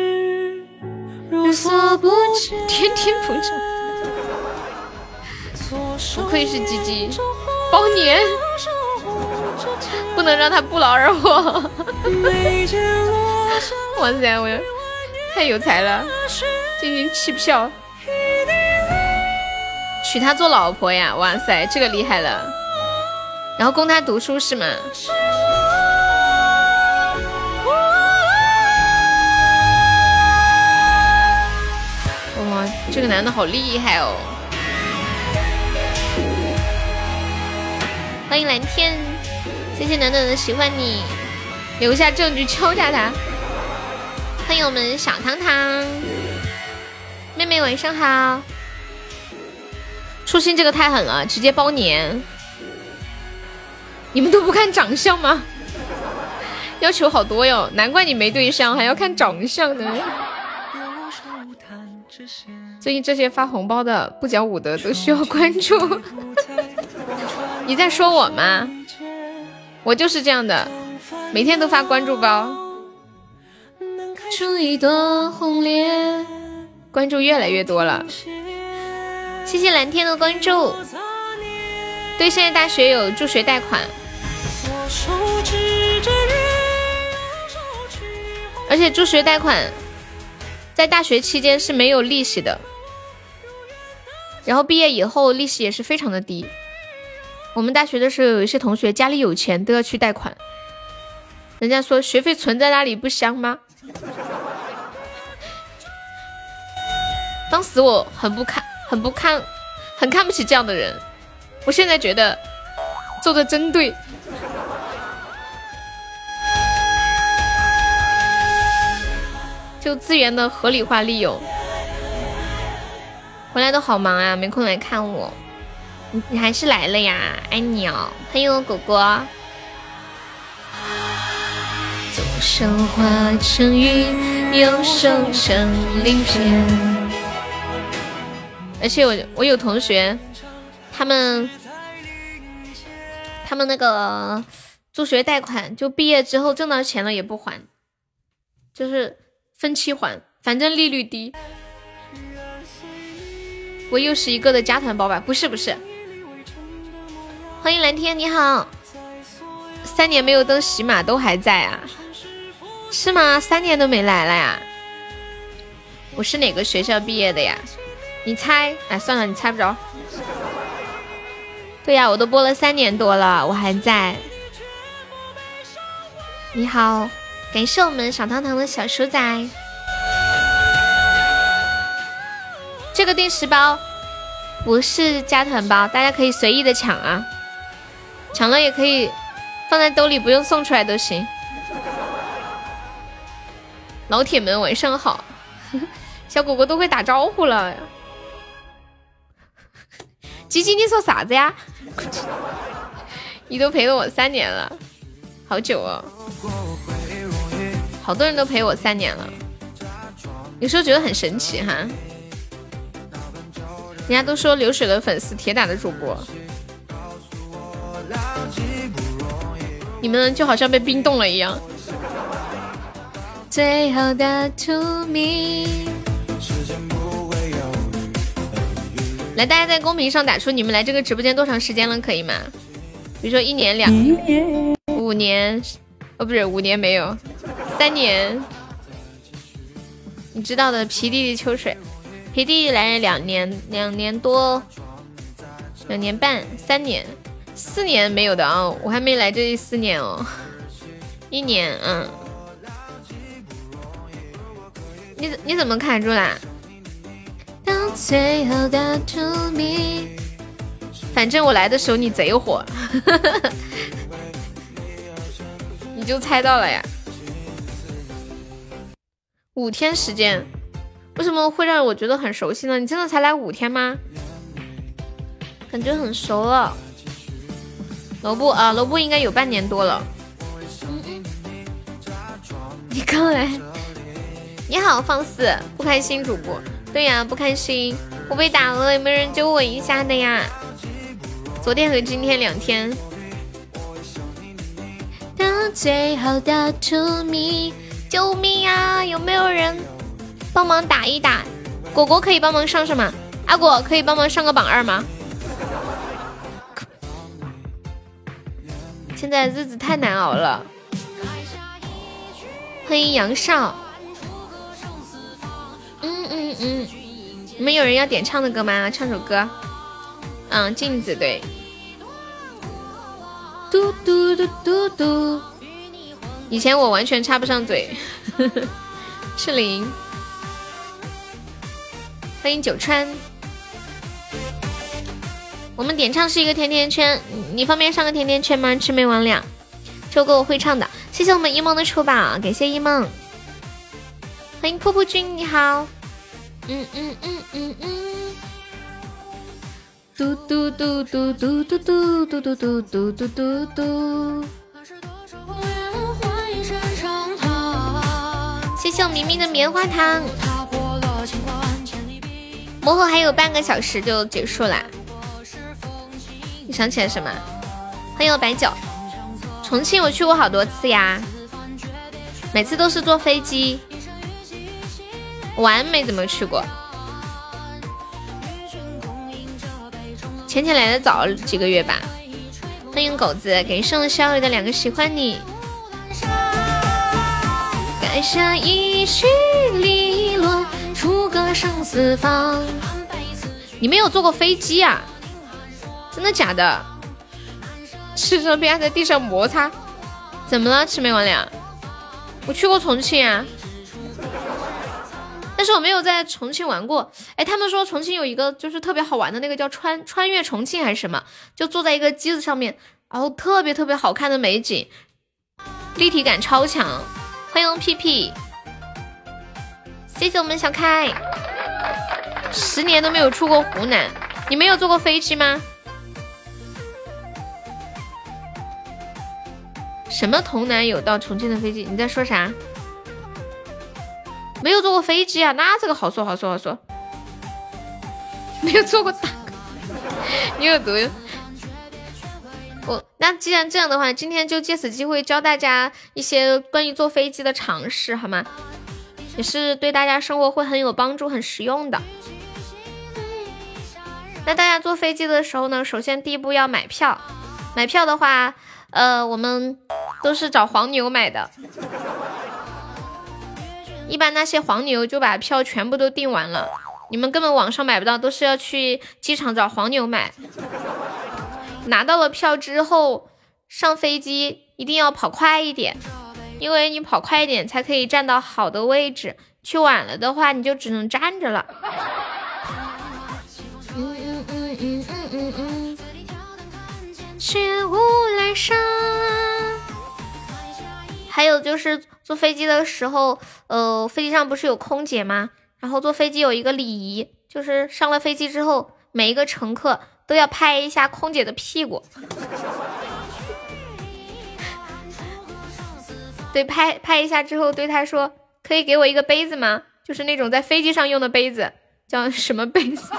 天天捧场。不愧是鸡鸡，包年。不能让他不劳而获！哇塞，我太有才了，进行弃票，娶她做老婆呀！哇塞，这个厉害了！然后供她读书是吗？这个男的好厉害哦！欢迎蓝天，谢谢暖暖的喜欢你，留下证据敲诈他。欢迎我们小糖糖妹妹，晚上好。初心这个太狠了，直接包年。你们都不看长相吗？要求好多哟，难怪你没对象，还要看长相呢。最近这些发红包的不讲武德，都需要关注。你在说我吗？我就是这样的，每天都发关注包。关注越来越多了，谢谢蓝天的关注。对，现在大学有助学贷款。而且助学贷款在大学期间是没有利息的，然后毕业以后利息也是非常的低。我们大学的时候有一些同学家里有钱都要去贷款，人家说学费存在那里不香吗？当时我很不看，很不看，很看不起这样的人。我现在觉得做的真对。就资源的合理化利用，回来都好忙啊，没空来看我。你你还是来了呀，爱你哦，欢迎我果果。左手化成云，右手成鳞片。而且我我有同学，他们他们那个助学贷款，就毕业之后挣到钱了也不还，就是。分期还，反正利率低。我又是一个的加团包吧？不是不是。欢迎蓝天，你好。三年没有登喜马都还在啊？是吗？三年都没来了呀？我是哪个学校毕业的呀？你猜？哎，算了，你猜不着。对呀，我都播了三年多了，我还在。你好。感谢我们小糖糖的小鼠仔，这个定时包不是加团包，大家可以随意的抢啊，抢了也可以放在兜里，不用送出来都行。老铁们晚上好，小果果都会打招呼了。吉吉，你说啥子呀？你都陪了我三年了，好久哦。好多人都陪我三年了，有时候觉得很神奇哈。人家都说流水的粉丝，铁打的主播，你们就好像被冰冻了一样。最后的图谜。来，大家在公屏上打出你们来这个直播间多长时间了，可以吗？比如说一年、两、五年，哦，不是五年没有。三年，你知道的，皮弟弟秋水，皮弟弟来两年，两年多，两年半，三年，四年没有的啊，我还没来这第四年哦，一年，嗯，你你怎么卡住啦？反正我来的时候你贼火，你就猜到了呀。五天时间，为什么会让我觉得很熟悉呢？你真的才来五天吗？感觉很熟了。萝卜啊，萝卜应该有半年多了。你刚来，你好，放肆，不开心主播。对呀，不开心，我被打了，有没有人救我一下的呀？昨天和今天两天。到最后的荼蘼。救命啊！有没有人帮忙打一打？果果可以帮忙上上吗？阿果可以帮忙上个榜二吗？现在日子太难熬了。欢迎杨少。嗯嗯嗯，你们有人要点唱的歌吗？唱首歌。嗯，镜子对。嘟嘟嘟嘟嘟。以前我完全插不上嘴。赤 灵，欢迎九川。我们点唱是一个甜甜圈，你方便上个甜甜圈吗？魑魅魍魉，这歌我会唱的。谢谢我们一梦的出宝，感谢一梦。欢迎瀑布君，你好。嗯嗯嗯嗯嗯。嘟嘟嘟嘟嘟嘟嘟嘟嘟嘟嘟嘟嘟嘟。谢谢我明明的棉花糖。魔盒还有半个小时就结束啦。你想起来什么？欢迎我白酒。重庆我去过好多次呀，每次都是坐飞机，玩没怎么去过。浅浅来的早几个月吧。欢迎狗子，给送了小雨的两个喜欢你。盖下一曲离，出个生死方。你没有坐过飞机啊？真的假的？吃着边在地上摩擦，怎么了？魑魅魍魉，我去过重庆啊。但是我没有在重庆玩过，哎，他们说重庆有一个就是特别好玩的那个叫穿穿越重庆还是什么，就坐在一个机子上面，然后特别特别好看的美景，立体感超强。欢迎屁屁，谢谢我们小开，十年都没有出过湖南，你没有坐过飞机吗？什么童男有到重庆的飞机？你在说啥？没有坐过飞机啊？那这个好说好说好说。没有坐过大，你有毒。我那既然这样的话，今天就借此机会教大家一些关于坐飞机的常识，好吗？也是对大家生活会很有帮助、很实用的。那大家坐飞机的时候呢，首先第一步要买票。买票的话，呃，我们都是找黄牛买的。一般那些黄牛就把票全部都订完了，你们根本网上买不到，都是要去机场找黄牛买。拿到了票之后，上飞机一定要跑快一点，因为你跑快一点才可以站到好的位置。去晚了的话，你就只能站着了。嗯嗯嗯嗯嗯嗯。雪无来沙。还有就是坐飞机的时候，呃，飞机上不是有空姐吗？然后坐飞机有一个礼仪，就是上了飞机之后，每一个乘客都要拍一下空姐的屁股。对，拍拍一下之后，对他说：“可以给我一个杯子吗？就是那种在飞机上用的杯子，叫什么杯子？”，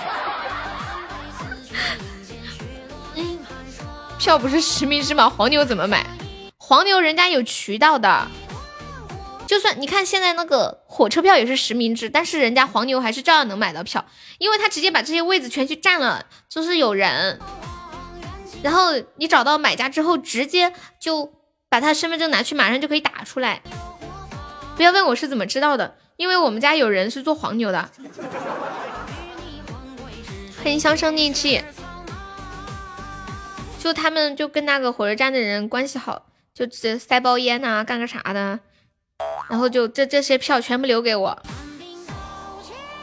票不是实名制吗？黄牛怎么买？黄牛人家有渠道的，就算你看现在那个火车票也是实名制，但是人家黄牛还是照样能买到票，因为他直接把这些位子全去占了，就是有人。然后你找到买家之后，直接就把他身份证拿去，马上就可以打出来。不要问我是怎么知道的，因为我们家有人是做黄牛的。欢迎销声匿迹，就他们就跟那个火车站的人关系好。就直接塞包烟呐，干个啥的，然后就这这些票全部留给我，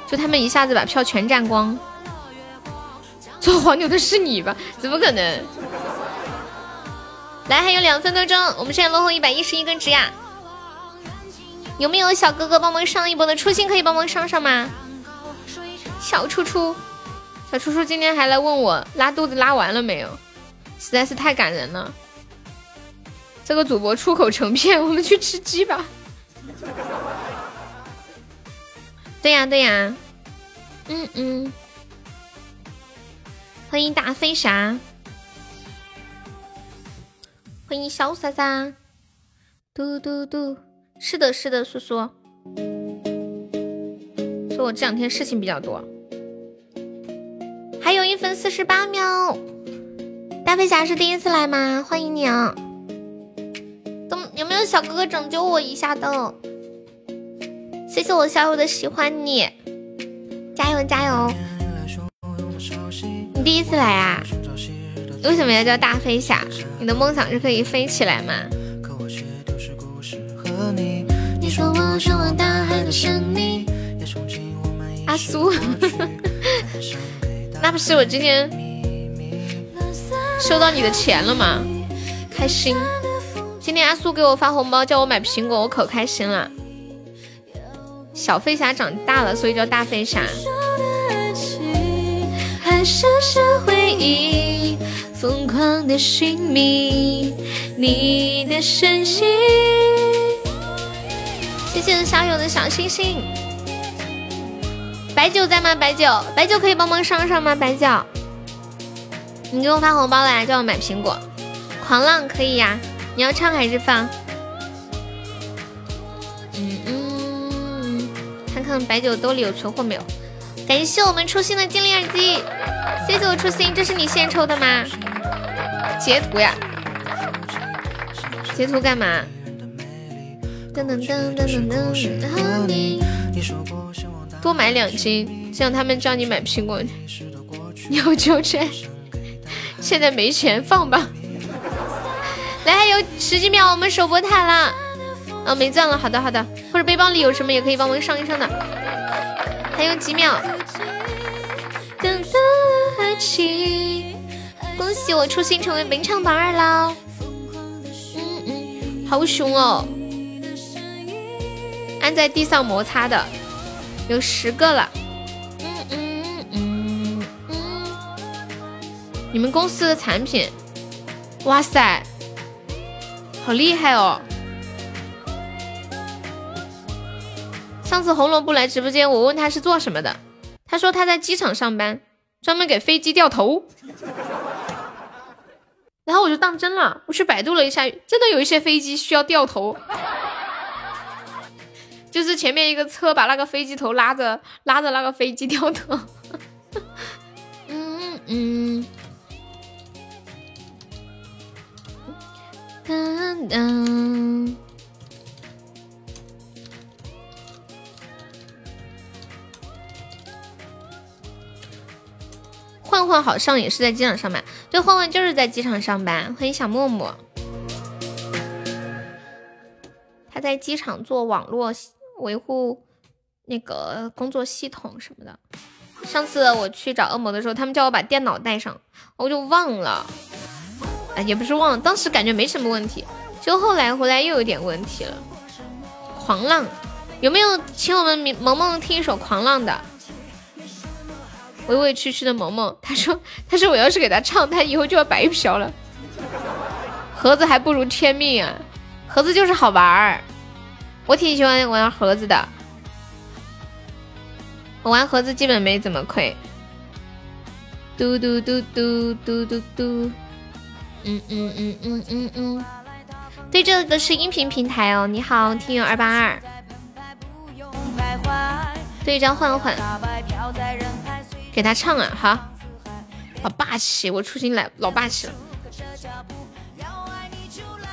就他们一下子把票全占光。做黄牛的是你吧？怎么可能？来，还有两分多钟，我们现在落后一百一十一根值呀。有没有小哥哥帮忙上一波的？初心可以帮忙上上吗？小初初，小初初今天还来问我拉肚子拉完了没有，实在是太感人了。这个主播出口成片，我们去吃鸡吧。对呀对呀，嗯嗯，欢迎大飞侠，欢迎潇洒洒，嘟嘟嘟，是的，是的，叔叔，说我这两天事情比较多，还有一分四十八秒，大飞侠是第一次来吗？欢迎你啊！有没有小哥哥拯救我一下的？谢谢我小友的喜欢你，加油加油！你第一次来啊？为什么要叫大飞侠？你的梦想是可以飞起来吗？阿苏，那不是我今天收到你的钱了吗？开心！今天阿苏给我发红包，叫我买苹果，我可开心了。小飞侠长大了，所以叫大飞侠。疯狂的寻觅你的身形。谢谢小友的小星星。白酒在吗？白酒，白酒可以帮忙上上吗？白酒，你给我发红包了呀？叫我买苹果。狂浪可以呀，你要唱还是放？嗯嗯，看看白酒兜里有存货没有？感谢我们初心的精灵耳机，谢谢我初心，这是你现抽的吗？截图呀，截图干嘛？多买两斤，像他们叫你买苹果。有九圈，现在没钱，放吧。来，还有十几秒，我们守波塔了。啊，没钻了，好的好的。或者背包里有什么，也可以帮忙上一上的。还有几秒。恭喜我初心成为本场榜二了，嗯嗯，好凶哦！按在地上摩擦的有十个了，嗯嗯嗯嗯，你们公司的产品，哇塞，好厉害哦！上次红萝卜来直播间，我问他是做什么的，他说他在机场上班，专门给飞机掉头。然后我就当真了，我去百度了一下，真的有一些飞机需要掉头，就是前面一个车把那个飞机头拉着，拉着那个飞机掉头。嗯嗯。噔噔。混混好像也是在机场上班，对，混混就是在机场上班。欢迎小默默，他在机场做网络维护那个工作系统什么的。上次我去找恶魔的时候，他们叫我把电脑带上，我就忘了，哎，也不是忘了，当时感觉没什么问题，就后来回来又有点问题了。狂浪，有没有请我们萌萌听一首狂浪的？委委屈屈的萌萌，他说：“他说我要是给他唱，他以后就要白嫖了。盒子还不如天命啊，盒子就是好玩儿，我挺喜欢玩盒子的，我玩盒子基本没怎么亏。嘟嘟嘟嘟嘟嘟嘟，嗯嗯嗯嗯嗯嗯，对，这个是音频平台哦。你好，听友二八二，对，张换换。”给他唱啊，好，好霸气！我初心来老霸气了。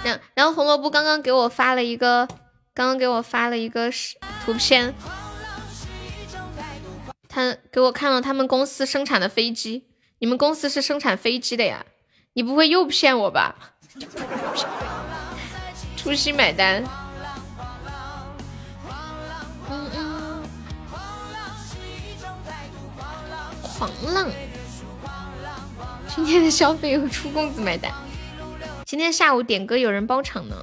然然后红萝卜刚刚给我发了一个，刚刚给我发了一个是图片，他给我看了他们公司生产的飞机。你们公司是生产飞机的呀？你不会又骗我吧？初心买单。狂浪，今天的消费由出公子买单。今天下午点歌有人包场呢。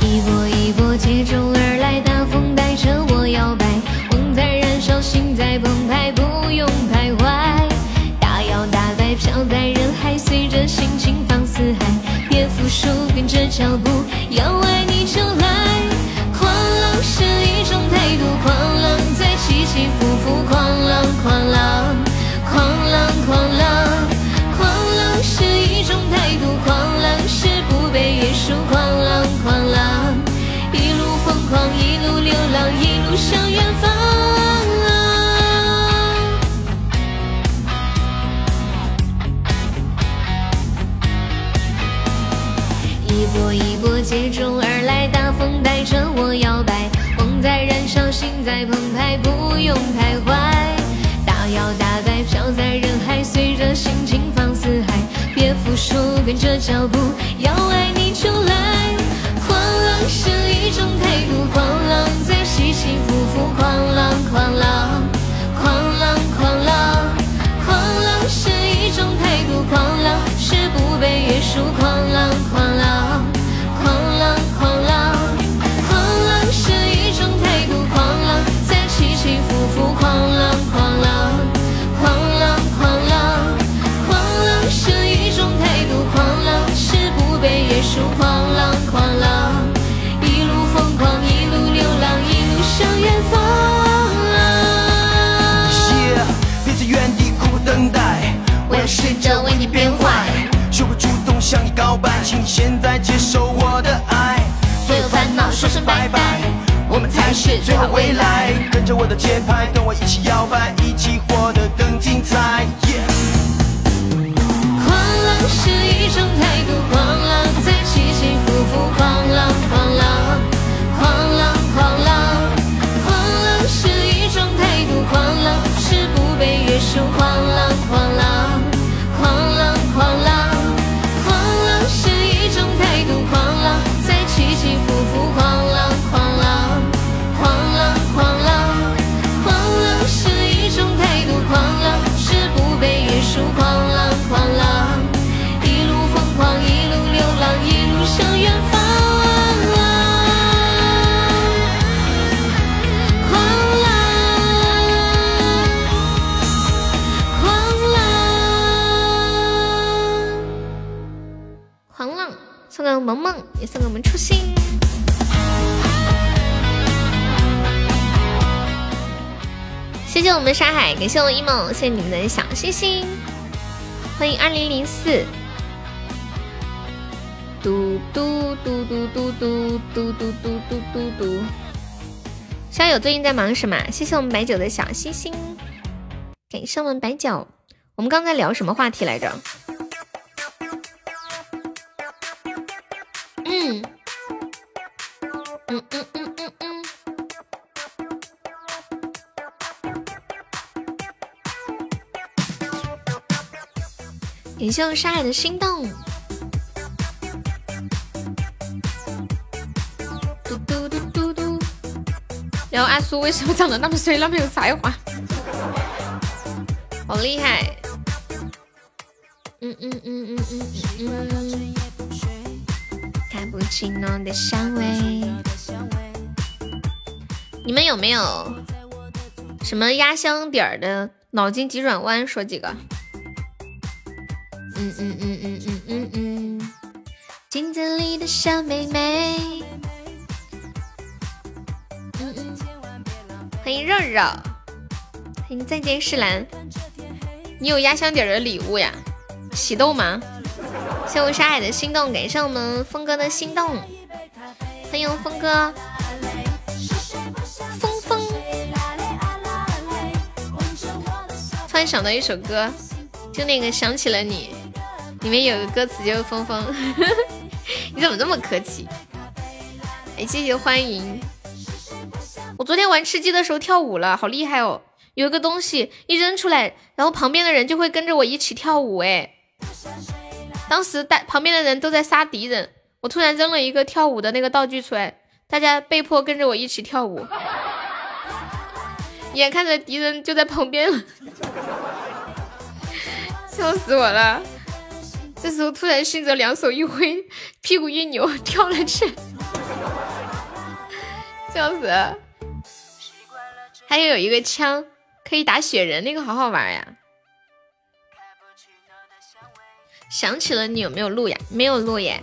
一波一波接踵而来，大风带着我摇摆。心在澎湃，不用徘徊。大摇大摆飘在人海，随着心情放肆嗨。别服输，跟着脚步，要爱你就来。狂浪是一种态度，狂浪在起起伏伏，狂浪狂浪，一波一波接踵而来，大风带着我摇摆，梦在燃烧，心在澎湃，不用徘徊，大摇大摆飘在人海。随着心情放肆嗨，别服输，跟着脚步，要爱你就来。狂浪是一种态度，狂浪在起起伏伏，狂浪狂浪狂浪狂浪狂浪是一种态度，狂浪是不被约束，狂浪狂。试着为你变坏，学会主动向你告白，请你现在接受我的爱，所有烦恼说声拜拜，我们才是最好未来，跟着我的节拍，跟我一起摇摆，一起活得更精彩。沙海，感谢我一梦，谢谢你们的小心心，欢迎二零零四。嘟嘟嘟嘟嘟嘟嘟嘟嘟嘟嘟嘟。校友最近在忙什么？谢谢我们白酒的小心心，感谢我们白酒。我们刚才聊什么话题来着？感谢我沙海的心动。嘟嘟嘟嘟嘟。然后阿苏为什么长得那么帅，那么有才华？好厉害！嗯嗯嗯嗯嗯嗯嗯。卡布奇诺的香味。你们有没有什么压箱底儿的脑筋急转弯？说几个。嗯嗯嗯嗯嗯嗯嗯。镜子里的小妹妹。嗯嗯。欢迎肉肉，欢迎再见世兰。你有压箱底儿的礼物呀？喜豆吗？谢我沙海的心动，感谢我们峰哥的心动，欢迎峰哥。峰峰。突然想到一首歌，就那个想起了你，里面有个歌词就是峰峰。你怎么这么客气？哎，谢谢欢迎。我昨天玩吃鸡的时候跳舞了，好厉害哦！有一个东西一扔出来，然后旁边的人就会跟着我一起跳舞。哎，当时大旁边的人都在杀敌人，我突然扔了一个跳舞的那个道具出来，大家被迫跟着我一起跳舞。眼看着敌人就在旁边了，笑死我了！这时候突然信着两手一挥，屁股一扭跳了去，笑死了！还有一个枪可以打雪人，那个好好玩呀！想起了你有没有录呀？没有录耶，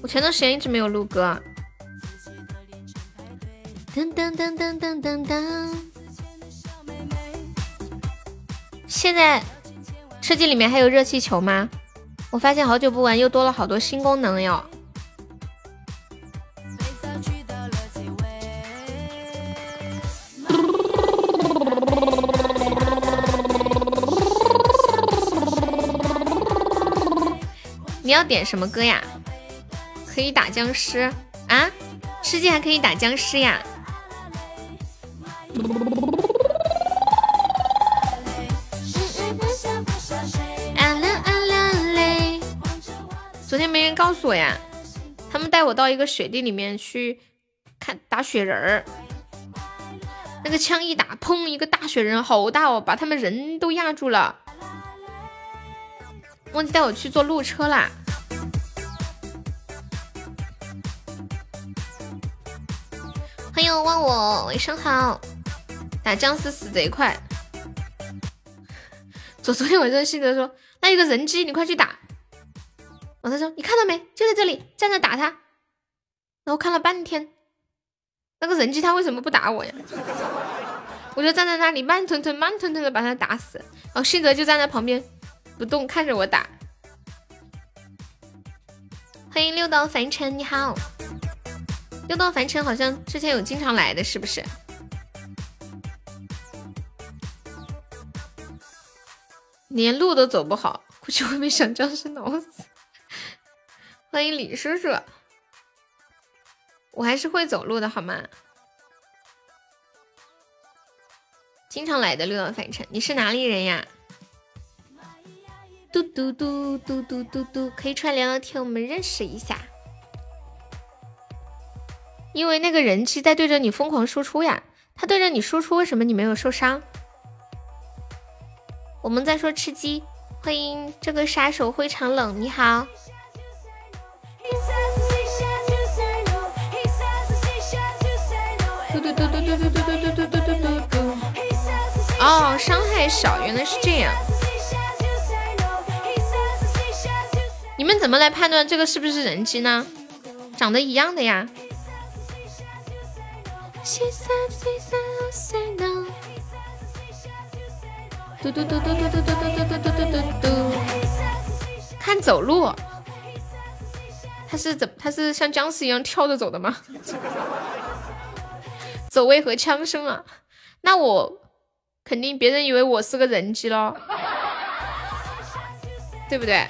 我前段时间一直没有录歌。噔噔噔噔噔噔噔。现在吃鸡里面还有热气球吗？我发现好久不玩，又多了好多新功能哟。你要点什么歌呀？可以打僵尸啊？吃鸡还可以打僵尸呀？天没人告诉我呀，他们带我到一个雪地里面去看打雪人儿，那个枪一打，砰，一个大雪人好大哦，把他们人都压住了。忘记带我去坐路车啦。欢迎忘我，晚上好。打僵尸死贼快。昨昨天晚上信德说，那一个人机，你快去打。然后他说，你看到没？就在这里，站着打他。然后看了半天，那个人机他为什么不打我呀？我就站在那里慢吞吞、慢吞吞的把他打死。然后迅德就站在旁边不动，看着我打。欢迎六道凡尘，你好。六道凡尘好像之前有经常来的是不是？连路都走不好，估计会被小僵尸挠死。欢迎李叔叔，我还是会走路的好吗？经常来的六道凡尘，你是哪里人呀？嘟嘟嘟嘟嘟嘟嘟，可以出来聊聊天，我们认识一下。因为那个人机在对着你疯狂输出呀，他对着你输出，为什么你没有受伤？我们在说吃鸡，欢迎这个杀手非常冷，你好。哦，伤害小，原来是这样。你们怎么来判断这个是不是人机呢？长得一样的呀。嘟嘟嘟嘟嘟嘟嘟嘟嘟嘟嘟嘟。嘟。看走路，他是怎？他是像僵尸一样跳着走的吗？走位和枪声啊，那我肯定别人以为我是个人机咯，对不对？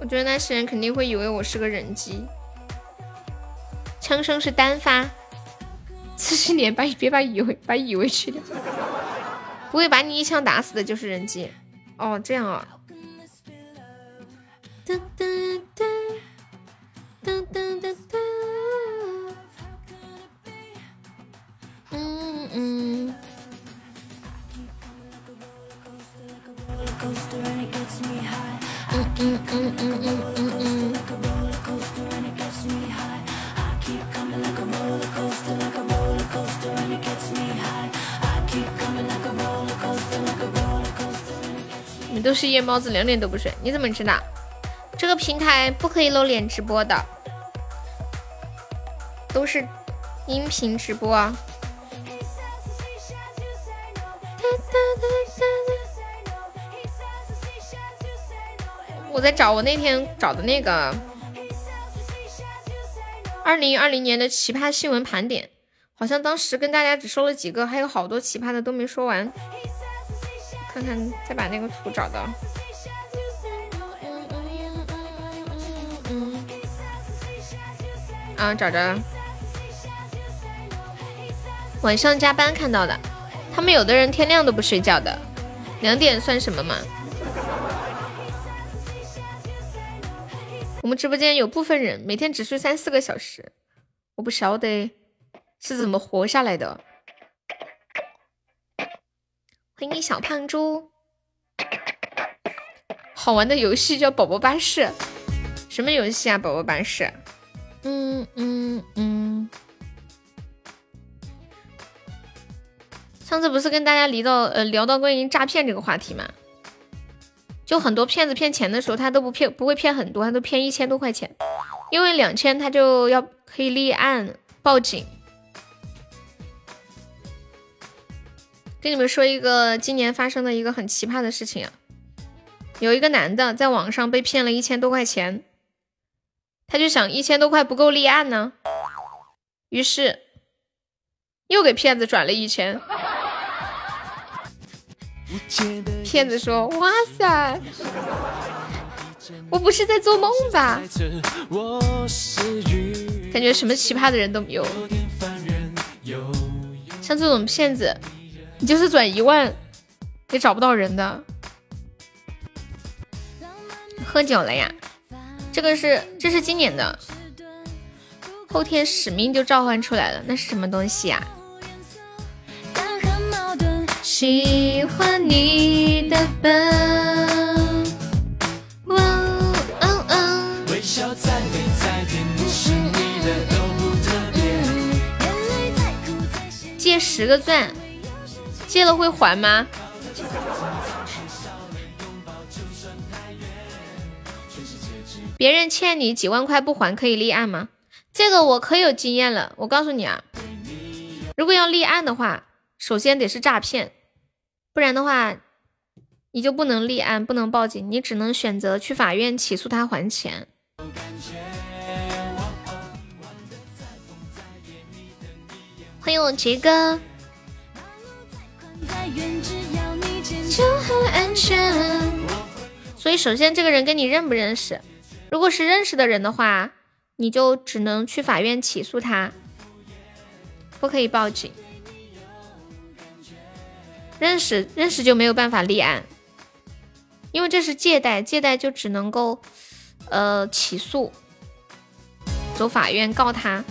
我觉得那些人肯定会以为我是个人机，枪声是单发，四十年把别把以为把以为去掉，不会把你一枪打死的就是人机。哦，这样啊。噔噔噔噔噔噔噔。嗯嗯。嗯嗯嗯嗯嗯嗯嗯。都是夜猫子，两点都不睡，你怎么知道？这个平台不可以露脸直播的，都是音频直播。我在找我那天找的那个二零二零年的奇葩新闻盘点，好像当时跟大家只说了几个，还有好多奇葩的都没说完。看看，再把那个图找到。啊，找着了。晚上加班看到的，他们有的人天亮都不睡觉的，两点算什么嘛？我们直播间有部分人每天只睡三四个小时，我不晓得是怎么活下来的。欢迎小胖猪，好玩的游戏叫宝宝巴士，什么游戏啊？宝宝巴士，嗯嗯嗯。上次不是跟大家聊到呃聊到关于诈骗这个话题吗？就很多骗子骗钱的时候，他都不骗，不会骗很多，他都骗一千多块钱，因为两千他就要可以立案报警。跟你们说一个今年发生的一个很奇葩的事情啊，有一个男的在网上被骗了一千多块钱，他就想一千多块不够立案呢，于是又给骗子转了一千。骗子说：“哇塞，我不是在做梦吧？感觉什么奇葩的人都有。像这种骗子，你就是转一万，也找不到人的。喝酒了呀？这个是这是今年的，后天使命就召唤出来了，那是什么东西呀？喜欢你的笨。借十个钻，借了会还吗？别人欠你几万块不还可以立案吗？这个我可有经验了。我告诉你啊，如果要立案的话，首先得是诈骗，不然的话你就不能立案，不能报警，你只能选择去法院起诉他还钱。欢迎我杰哥。就很安全所以，首先这个人跟你认不认识？如果是认识的人的话，你就只能去法院起诉他，不可以报警。认识认识就没有办法立案，因为这是借贷，借贷就只能够呃起诉，走法院告他。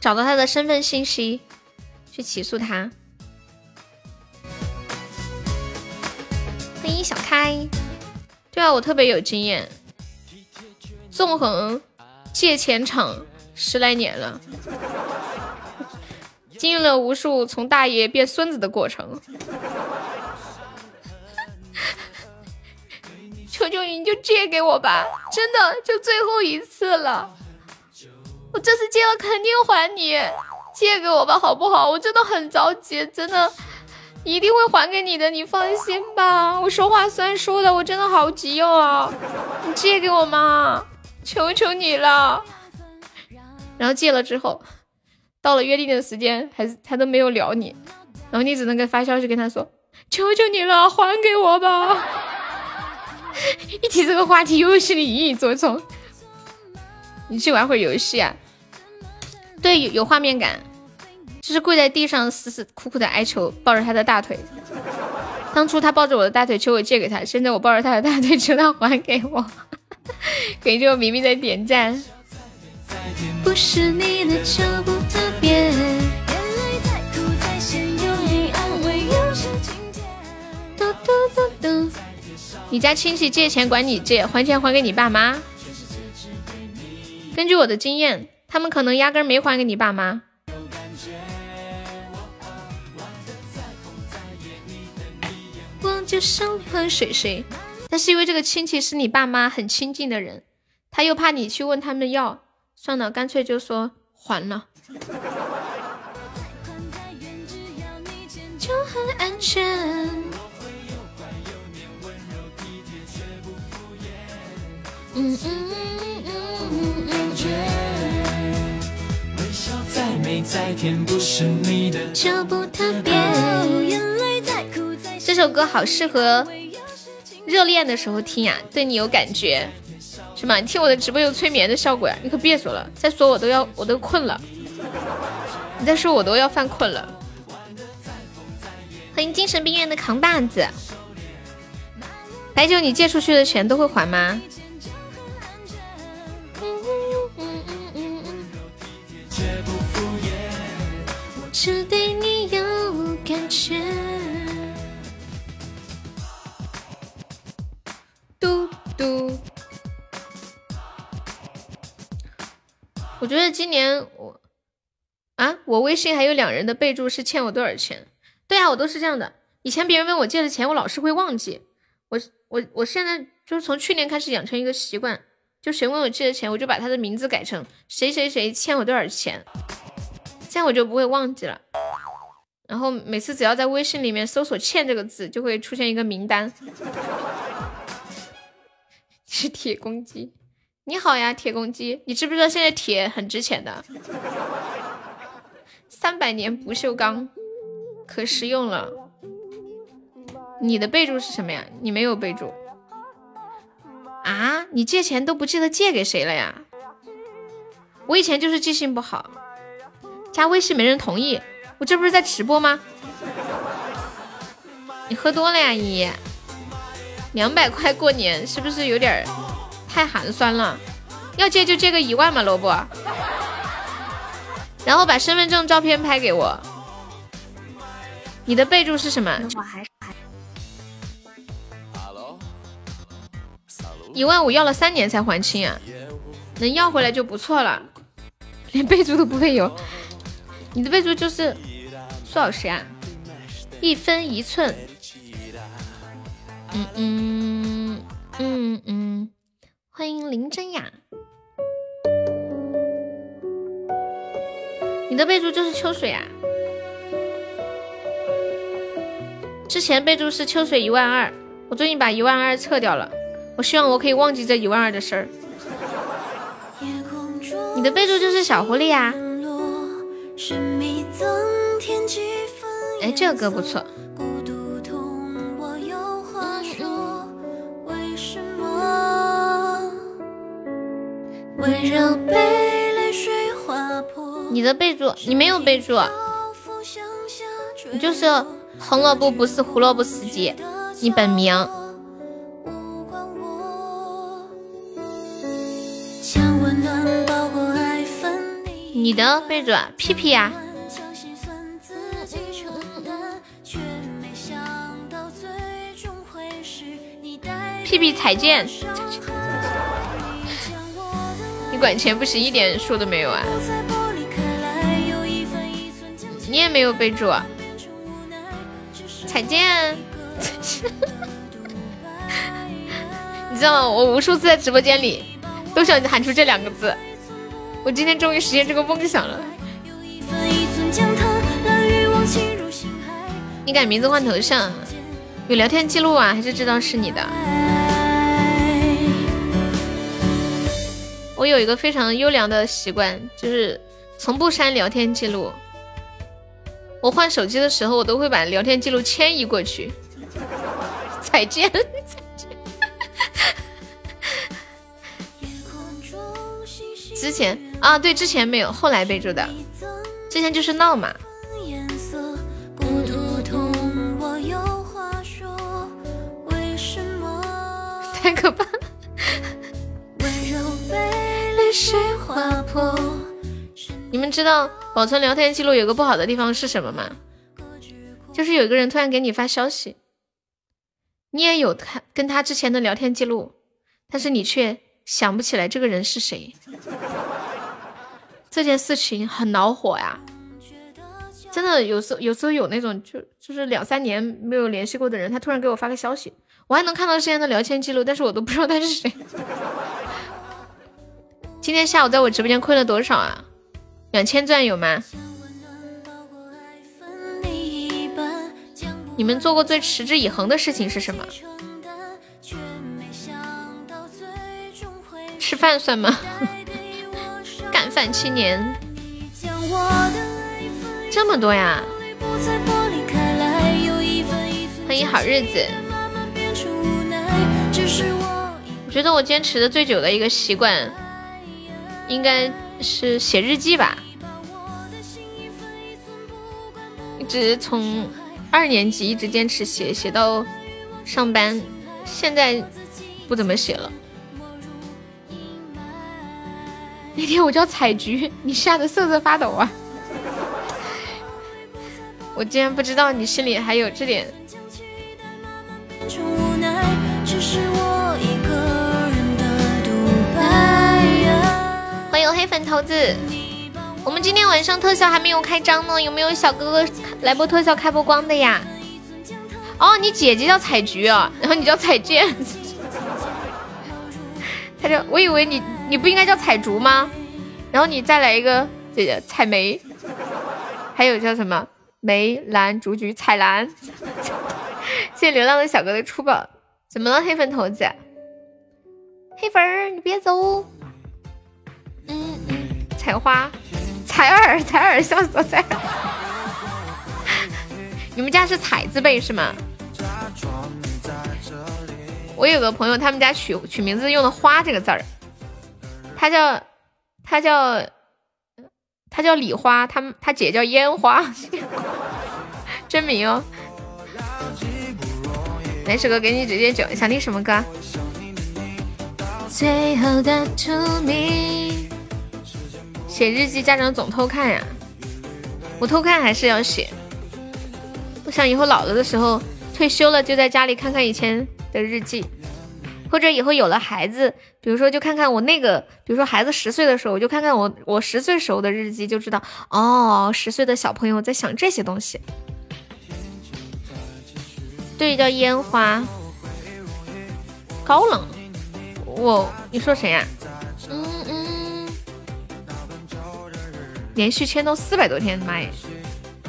找到他的身份信息，去起诉他。欢迎小开，对啊，我特别有经验，纵横借钱场十来年了，经历了无数从大爷变孙子的过程。求求你，就借给我吧，真的，就最后一次了。我这次借了肯定还你，借给我吧，好不好？我真的很着急，真的一定会还给你的，你放心吧。我说话算数的，我真的好急哦，你借给我嘛，求求你了。然后借了之后，到了约定的时间，还是他都没有聊你，然后你只能给发消息跟他说，求求你了，还给我吧。一提这个话题，又心里隐隐作痛。你去玩会儿游戏啊？对，有有画面感，就是跪在地上死死苦苦的哀求，抱着他的大腿。当初他抱着我的大腿求我借给他，现在我抱着他的大腿求他还给我。给这个明明的点赞。不是你的就不特别。你家亲戚借钱管你借，还钱还给你爸妈。根据我的经验，他们可能压根没还给你爸妈。就想喝水水，但是因为这个亲戚是你爸妈很亲近的人，他又怕你去问他们要，算了，干脆就说还了。就很安全。嗯嗯。首歌好适合热恋的时候听呀，对你有感觉是吗？你听我的直播有催眠的效果呀，你可别说了，再说我都要我都困了，你再说我都要犯困了。欢迎精神病院的扛把子，白酒你借出去的钱都会还吗？只对你有感觉。嘟，我觉得今年我啊，我微信还有两人的备注是欠我多少钱？对啊，我都是这样的。以前别人问我借的钱，我老是会忘记。我我我现在就是从去年开始养成一个习惯，就谁问我借的钱，我就把他的名字改成谁谁谁欠我多少钱。这样我就不会忘记了，然后每次只要在微信里面搜索“欠”这个字，就会出现一个名单。是铁公鸡，你好呀，铁公鸡，你知不知道现在铁很值钱的？三百年不锈钢，可实用了。你的备注是什么呀？你没有备注啊？你借钱都不记得借给谁了呀？我以前就是记性不好。加微信没人同意，我这不是在直播吗？你喝多了呀，依依。两百块过年是不是有点太寒酸了？要借就借个一万嘛，萝卜。然后把身份证照片拍给我。你的备注是什么？一万五要了三年才还清啊，能要回来就不错了。连备注都不会有，你的备注就是苏老师啊，一分一寸。嗯嗯嗯嗯，欢迎林真雅。你的备注就是秋水啊？之前备注是秋水一万二，我最近把一万二撤掉了。我希望我可以忘记这一万二的事儿。你的备注就是小狐狸啊。哎，这个歌不错。你的备注，你没有备注，你就是红萝卜不是胡萝卜司机，你本名。你的备注屁屁呀，屁屁彩剑，你管钱不是一点数都没有啊？你也没有备注啊，彩剑，你知道吗？我无数次在直播间里都想喊出这两个字。我今天终于实现这个梦想了。你改名字换头像，有聊天记录啊？还是知道是你的？我有一个非常优良的习惯，就是从不删聊天记录。我换手机的时候，我都会把聊天记录迁移过去。再见。再见之前啊，对，之前没有，后来备注的。之前就是闹嘛。你们知道保存聊天记录有个不好的地方是什么吗？就是有一个人突然给你发消息，你也有看跟他之前的聊天记录，但是你却。想不起来这个人是谁，这件事情很恼火呀！真的有时候有时候有那种就就是两三年没有联系过的人，他突然给我发个消息，我还能看到之前的聊天记录，但是我都不知道他是谁。今天下午在我直播间亏了多少啊？两千钻有吗？你们做过最持之以恒的事情是什么？吃饭算吗？干饭青年，这么多呀！欢迎好日子。我觉得我坚持的最久的一个习惯，应该是写日记吧。一直从二年级一直坚持写，写到上班，现在不怎么写了。那天我叫采菊，你吓得瑟瑟发抖啊！我竟然不知道你心里还有这点。欢迎黑粉头子，我们今天晚上特效还没有开张呢，有没有小哥哥来播特效开播光的呀？哦，你姐姐叫彩菊啊，然后你叫彩剑。他就我以为你你不应该叫彩竹吗？然后你再来一个这个采梅，还有叫什么梅兰竹菊彩兰。谢谢流浪的小哥的出宝，怎么了黑粉头子？黑粉儿你别走。采花，采耳采耳笑死我采耳。你们家是彩字辈是吗？我有个朋友，他们家取取名字用的“花”这个字儿，他叫他叫他叫李花，他他姐叫烟花，真名哦。哪首歌给你直接九？想听什么歌？最后的 to me。写日记，家长总偷看呀。我偷看还是要写。我想以后老了的时候，退休了就在家里看看以前的日记，或者以后有了孩子，比如说就看看我那个，比如说孩子十岁的时候，我就看看我我十岁时候的日记，就知道哦，十岁的小朋友在想这些东西。对，叫烟花。高冷。我，你说谁呀？连续签到四百多天，妈耶！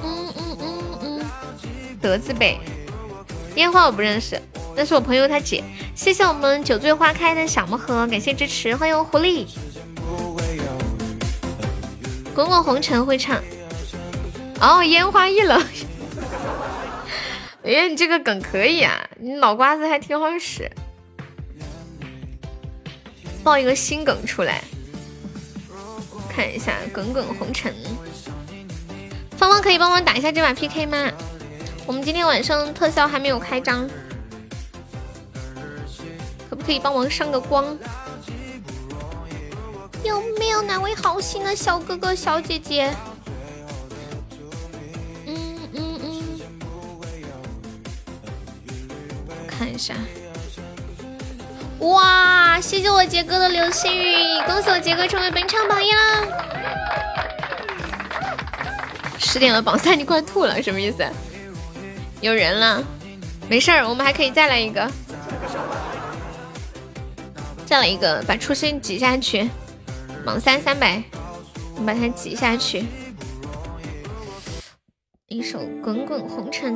嗯嗯嗯嗯。德字辈。烟花我不认识，那是我朋友他姐。谢谢我们酒醉花开的小魔盒，感谢支持，欢迎狐狸。滚滚红尘会唱。哦，烟花易冷。哎，你这个梗可以啊，你脑瓜子还挺好使。爆一个新梗出来，看一下《滚滚红尘》。芳芳可以帮忙打一下这把 PK 吗？我们今天晚上特效还没有开张，可不可以帮忙上个光？有没有哪位好心的小哥哥小姐姐？嗯嗯嗯看一下，哇！谢谢我杰哥的流星雨，恭喜我杰哥成为本场榜一啦！十点了，榜三你快吐了，什么意思？有人了，没事儿，我们还可以再来一个，再来一个，把初心挤下去，榜三三百，我们把它挤下去，一首《滚滚红尘》。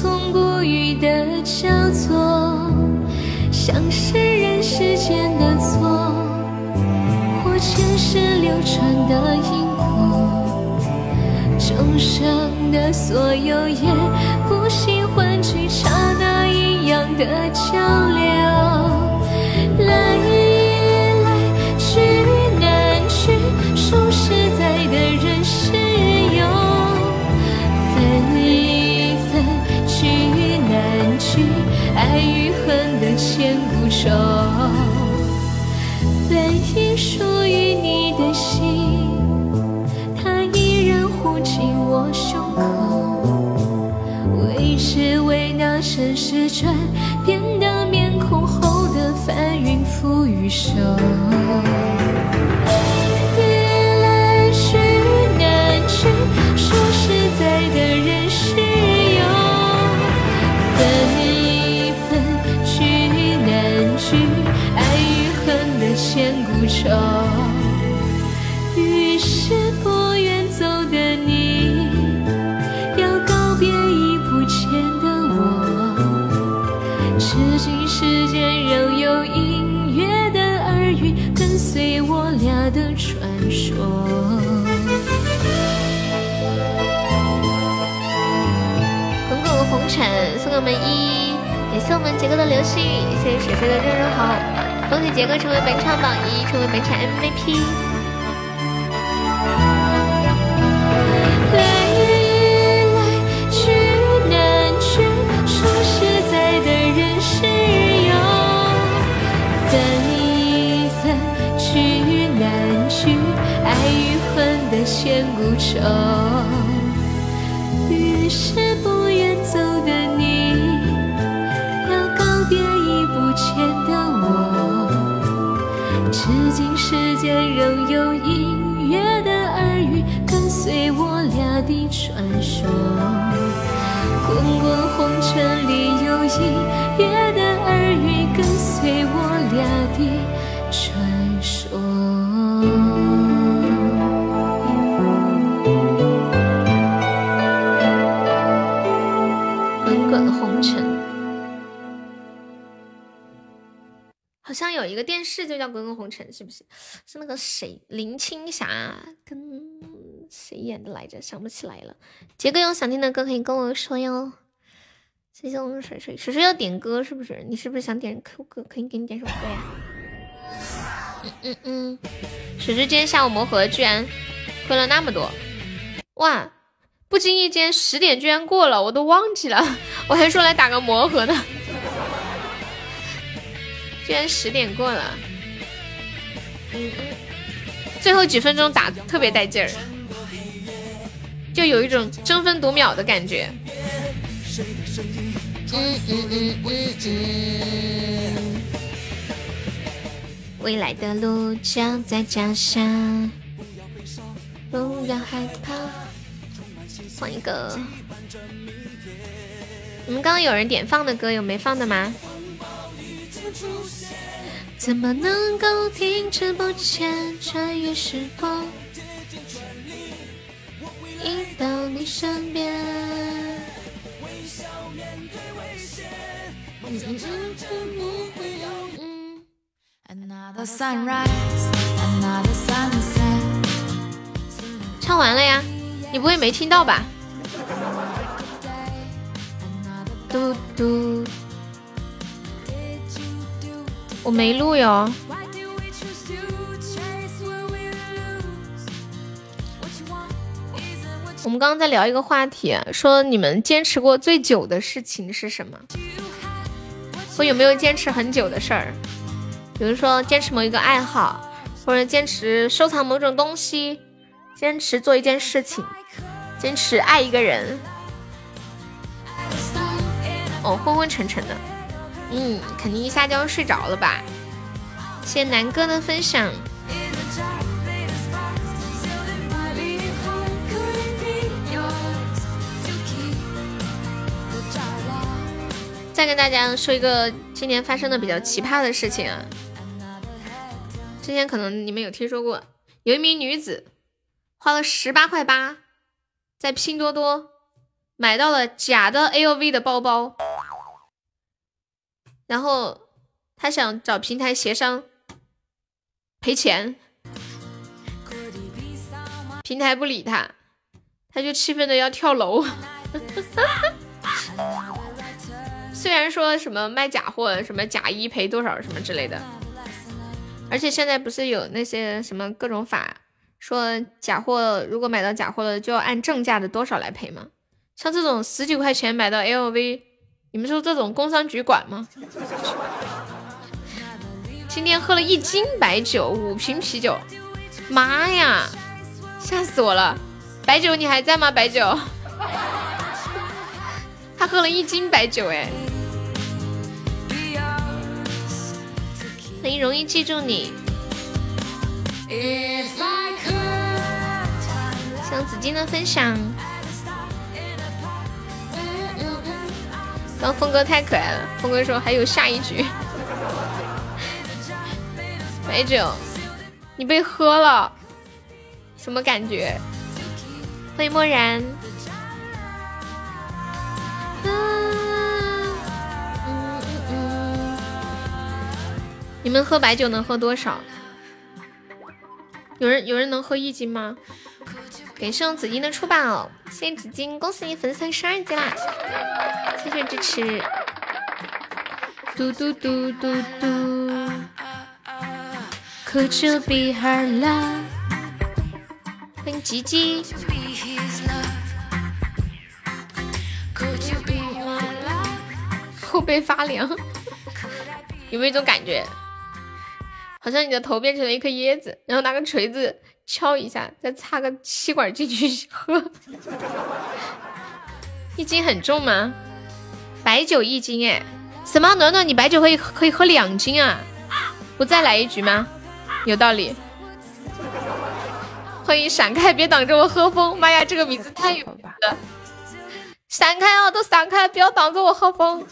从不语的交错，像是人世间的错，或前世流传的因果，众生的所有，也不喜欢去刹那一样的交流。人世转变的面孔后的翻云覆雨手。来去难去数十载的人世游分易分聚难聚爱与恨的千古愁。我们一，感谢我们杰哥的流星雨，谢谢水水的热热好，恭喜杰哥成为本场榜一，成为本场 MVP。来来去难去，说实在的人是友；分分聚难聚，爱与恨的千古愁。于是。间仍有隐约的耳语，跟随我俩的传说，滚滚红尘里。一个电视就叫《滚滚红尘》，是不是？是那个谁林青霞跟谁演的来着？想不起来了。杰哥有想听的歌可以跟我说哟。谢谢我们水水水水要点歌是不是？你是不是想点 Q 歌？可以给你点首歌呀？嗯嗯嗯。水水今天下午魔盒居然亏了那么多，哇！不经意间十点居然过了，我都忘记了，我还说来打个魔盒呢。居然十点过了，最后几分钟打特别带劲儿，就有一种争分夺秒的感觉。嗯嗯嗯嗯嗯。未来的路就在脚下，不要害怕。放一个，你们刚刚有人点放的歌，有没放的吗？怎么能够停滞不前，穿越时光，一到你身边。唱完了呀，你不会没听到吧？嘟嘟。我没录哟。我们刚刚在聊一个话题，说你们坚持过最久的事情是什么？我有没有坚持很久的事儿？比如说坚持某一个爱好，或者坚持收藏某种东西，坚持做一件事情，坚持爱一个人。哦，昏昏沉沉的。嗯，肯定一下就要睡着了吧？谢谢南哥的分享。再跟大家说一个今年发生的比较奇葩的事情啊！之前可能你们有听说过，有一名女子花了十八块八，在拼多多买到了假的 LV 的包包。然后他想找平台协商赔钱，平台不理他，他就气愤的要跳楼。虽然说什么卖假货，什么假一赔多少什么之类的，而且现在不是有那些什么各种法，说假货如果买到假货了，就要按正价的多少来赔吗？像这种十几块钱买到 LV。你们说这种工商局管吗？今天喝了一斤白酒，五瓶啤酒，妈呀，吓死我了！白酒你还在吗？白酒，他喝了一斤白酒，哎，很容易记住你。像紫金的分享。刚峰哥太可爱了，峰哥说还有下一局，白酒，你被喝了，什么感觉？欢迎漠然。你们喝白酒能喝多少？有人有人能喝一斤吗？感谢紫金的出宝，谢谢紫金，恭喜你粉丝十二级啦！谢谢支持。嘟嘟嘟嘟嘟。Could you be her love？欢迎吉吉。后背发凉，有没有一种感觉？好像你的头变成了一颗椰子，然后拿个锤子。敲一下，再插个吸管进去喝。一斤很重吗？白酒一斤哎？什么？暖暖，你白酒可以可以喝两斤啊？不再来一局吗？有道理。欢迎闪开，别挡着我喝风。妈呀，这个名字太有了。闪开啊，都闪开，不要挡着我喝风。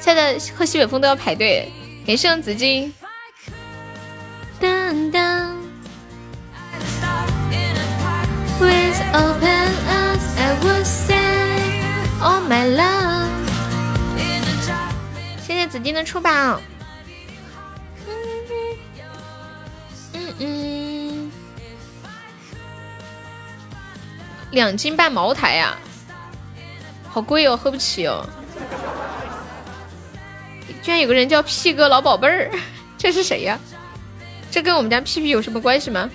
现在喝西北风都要排队。给上紫金。噔噔。With open arms, I would say all my love。谢谢紫金的出宝。嗯嗯，两斤半茅台呀，好贵哦，喝不起哦。居然有个人叫屁哥老宝贝儿，这是谁呀？这跟我们家屁屁有什么关系吗？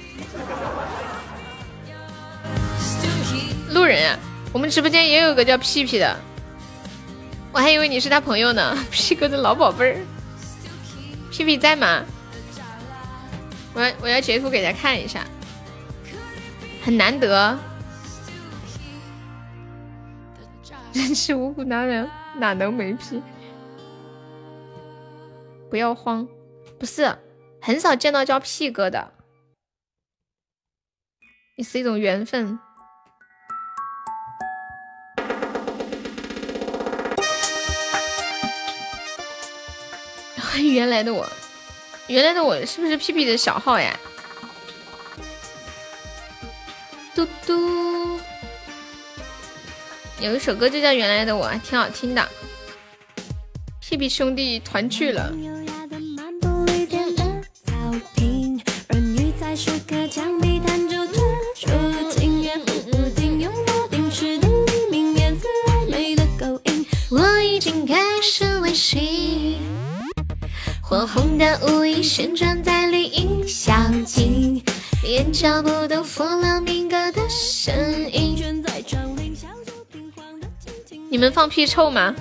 路人啊，我们直播间也有个叫屁屁的，我还以为你是他朋友呢。屁哥的老宝贝儿，屁屁在吗？我要我要截图给他看一下，很难得。人吃五谷男人哪能没屁？不要慌，不是很少见到叫屁哥的，也是一种缘分。原来的我。原来的我是不是屁屁的小号呀？嘟嘟，有一首歌就叫《原来的我》，挺好听的。屁屁兄弟团聚了。始微醺。火红的舞衣旋转在绿荫小径，连脚步都佛朗明哥的声音。你们放屁臭吗？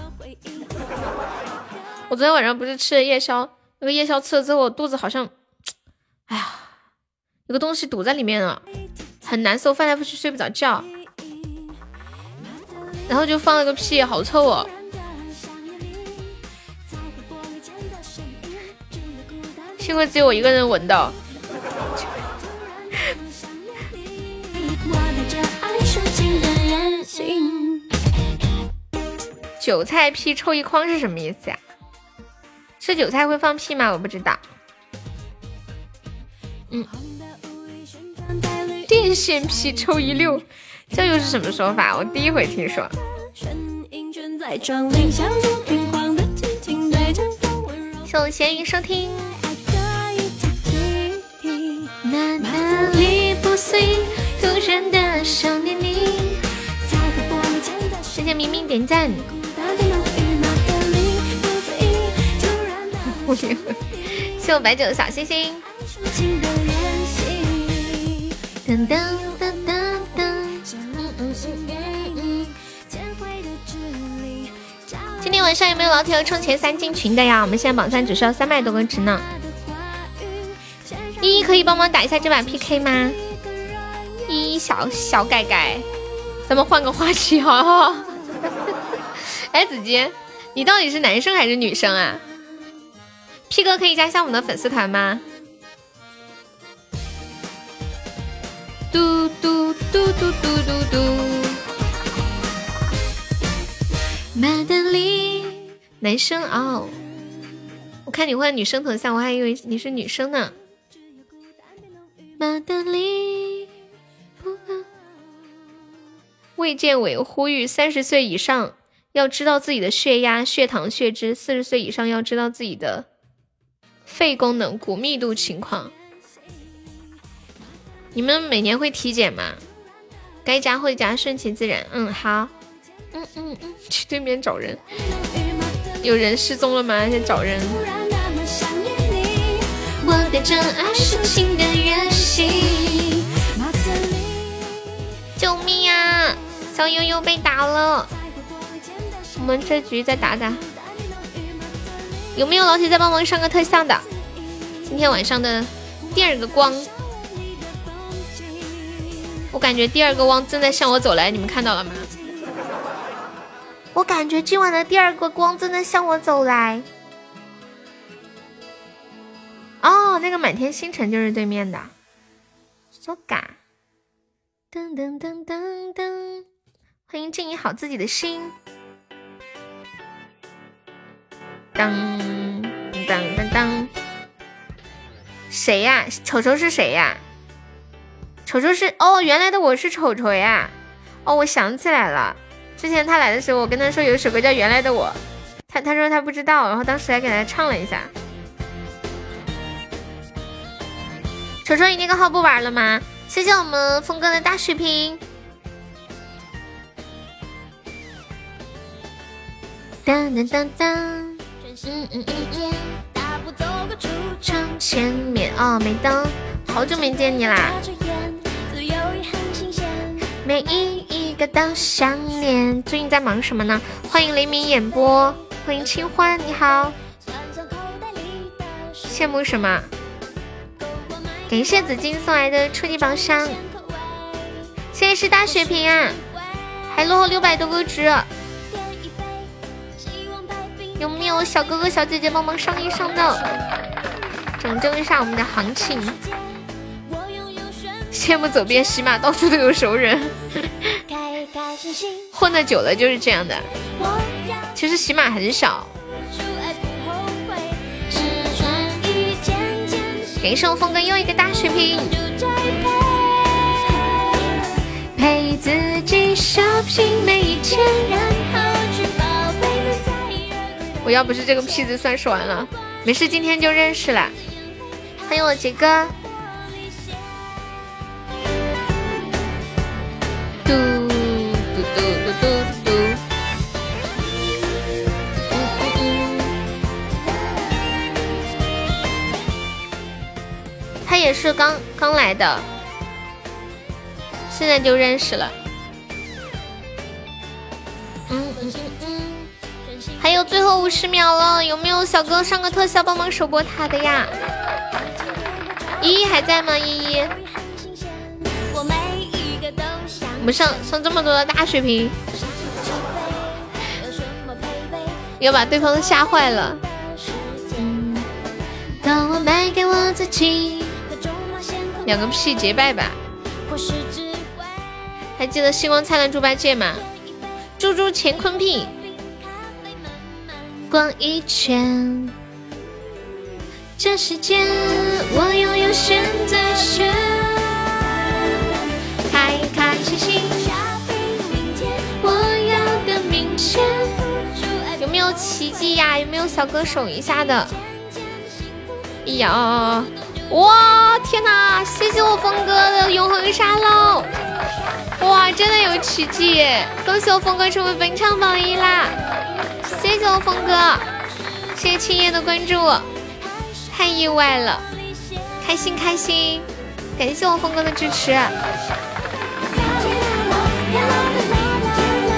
我昨天晚上不是吃了夜宵，那个夜宵吃了之后，我肚子好像，哎呀，有个东西堵在里面了，很难受，翻来覆去睡不着觉，然后就放了个屁，好臭哦。幸亏只有我一个人闻到。韭菜屁臭一筐是什么意思呀？吃韭菜会放屁吗？我不知道。嗯。电线屁臭一溜，这又是什么说法？我第一回听说。谢我咸鱼收听。明明点赞。谢我白酒的小星星。噔噔噔噔噔。今天晚上有没有老铁要冲前三进群的呀？我们现在榜三只需要三百多个值呢。依依可以帮忙打一下这把 PK 吗？依依小小改改，咱们换个话题好不好？哎，子金，你到底是男生还是女生啊？P 哥可以加下我们的粉丝团吗？嘟嘟嘟嘟嘟嘟嘟。马德里，男生哦。我看你换女生头像，我还以为你是女生呢。马德里，卫健委呼吁三十岁以上要知道自己的血压、血糖、血脂；四十岁以上要知道自己的肺功能、骨密度情况。你们每年会体检吗？该加会加，顺其自然。嗯，好。嗯嗯嗯，去对面找人。有人失踪了吗？在找人。我的真爱是情的远行。救命啊！小悠悠被打了。我们这局再打打。有没有老铁再帮忙上个特效的？今天晚上的第二个光，我感觉第二个光正在向我走来，你们看到了吗？我感觉今晚的第二个光正在向我走来。哦，那个满天星辰就是对面的，so ga，噔噔噔噔噔，欢迎静怡好自己的心，当当当当，谁呀？丑丑是谁呀？丑丑是哦，原来的我是丑丑呀！哦，我想起来了，之前他来的时候，我跟他说有一首歌叫《原来的我》，他他说他不知道，然后当时还给他唱了一下。丑丑你那个号不玩了吗？谢谢我们峰哥的大血瓶。当当当当，嗯嗯嗯嗯。前面哦，没灯，好久没见你啦。每一一个都想念。最近在忙什么呢？欢迎雷鸣演播，欢迎清欢，你好。羡慕什么？感谢紫金送来的初级宝箱，现在是大血瓶啊，还落后六百多个值。有没有小哥哥小姐姐帮忙上一上的？拯救一下我们的行情。羡慕走遍喜马，到处都有熟人。混的久了就是这样的。其实喜马很少。给上峰哥又一个大水瓶。陪自己 shopping 每一天。我要不是这个屁子算是完了。没事，今天就认识了。欢迎我杰哥。嘟嘟嘟嘟嘟嘟嘟。他也是刚刚来的，现在就认识了。嗯嗯嗯嗯。还有最后五十秒了，有没有小哥上个特效帮忙守波塔的呀？依依还在吗？依依，我们上上这么多的大血瓶，要把对方吓坏了。两个屁结拜吧。还记得星光灿烂猪八戒吗？猪猪乾坤屁，逛一圈。这世界我拥有选择权，开开心心，我要的明天。有没有奇迹呀？有没有小哥手一下的？哎呀，哇，天哪！谢谢我峰哥的永恒沙漏，哇，真的有奇迹！恭喜我峰哥成为本场榜一啦！谢谢我峰哥，谢谢青叶的关注。太意外了，开心开心，感谢我峰哥的支持。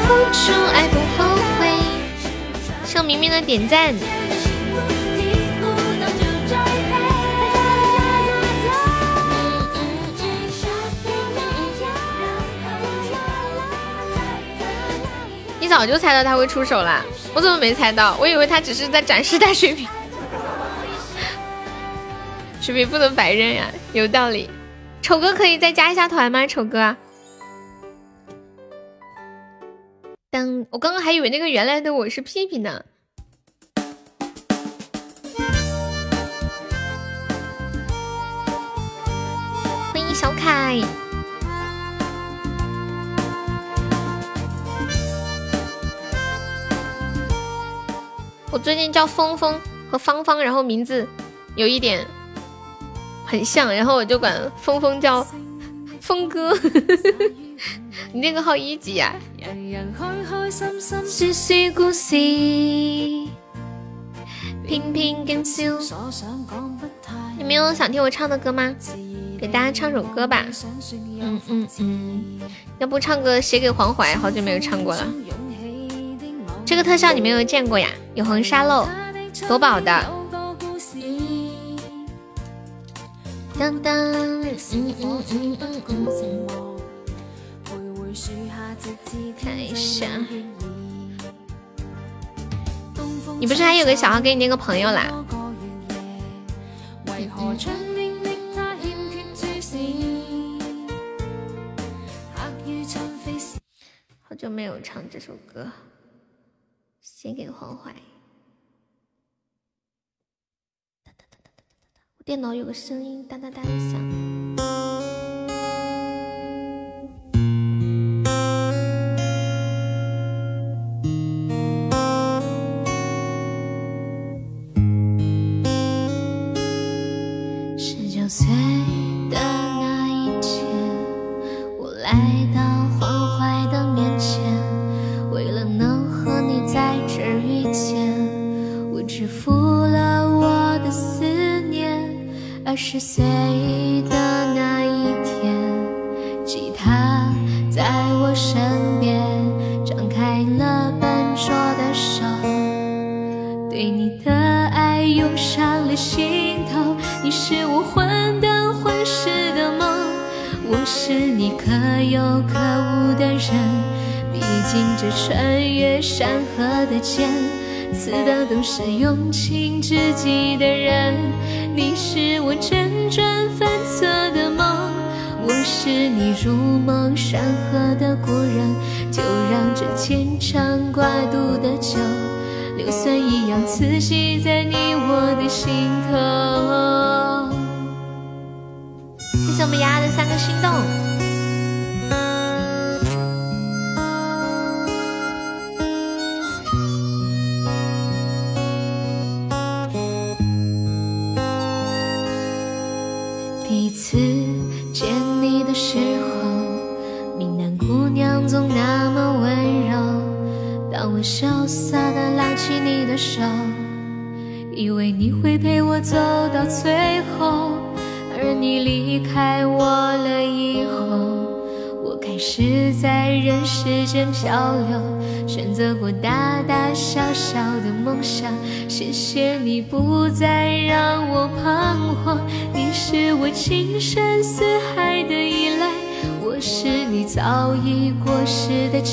付出爱不后悔，谢明明的点赞。早就猜到他会出手了，我怎么没猜到？我以为他只是在展示大 水平。视频不能白扔呀，有道理。丑哥可以再加一下团吗？丑哥，当我刚刚还以为那个原来的我是屁屁呢。欢迎小凯，我最近叫峰峰和芳芳，然后名字有一点。很像，然后我就管峰峰叫峰哥。你那个号一级呀？你没有想听我唱的歌吗？给大家唱首歌吧。嗯嗯嗯，要不唱个写给黄淮，好久没有唱过了。这个特效你没有见过呀？有红沙漏，夺宝的。当当，嗯嗯嗯嗯嗯。看一下，你不是还有个小号给你那个朋友啦？好久没有唱这首歌，写给黄淮。电脑有个声音哒哒哒的响。二十岁的那一天，吉他在我身边，张开了笨拙的手，对你的爱涌上了心头。你是我患得患失的梦，我是你可有可无的人。毕竟这穿越山河的剑，刺的都是用情至极的人。你是我辗转反侧的梦，我是你如梦山河的故人。就让这牵肠挂肚的酒，硫酸一样刺激在你我的心头。谢谢我们丫的三个心动。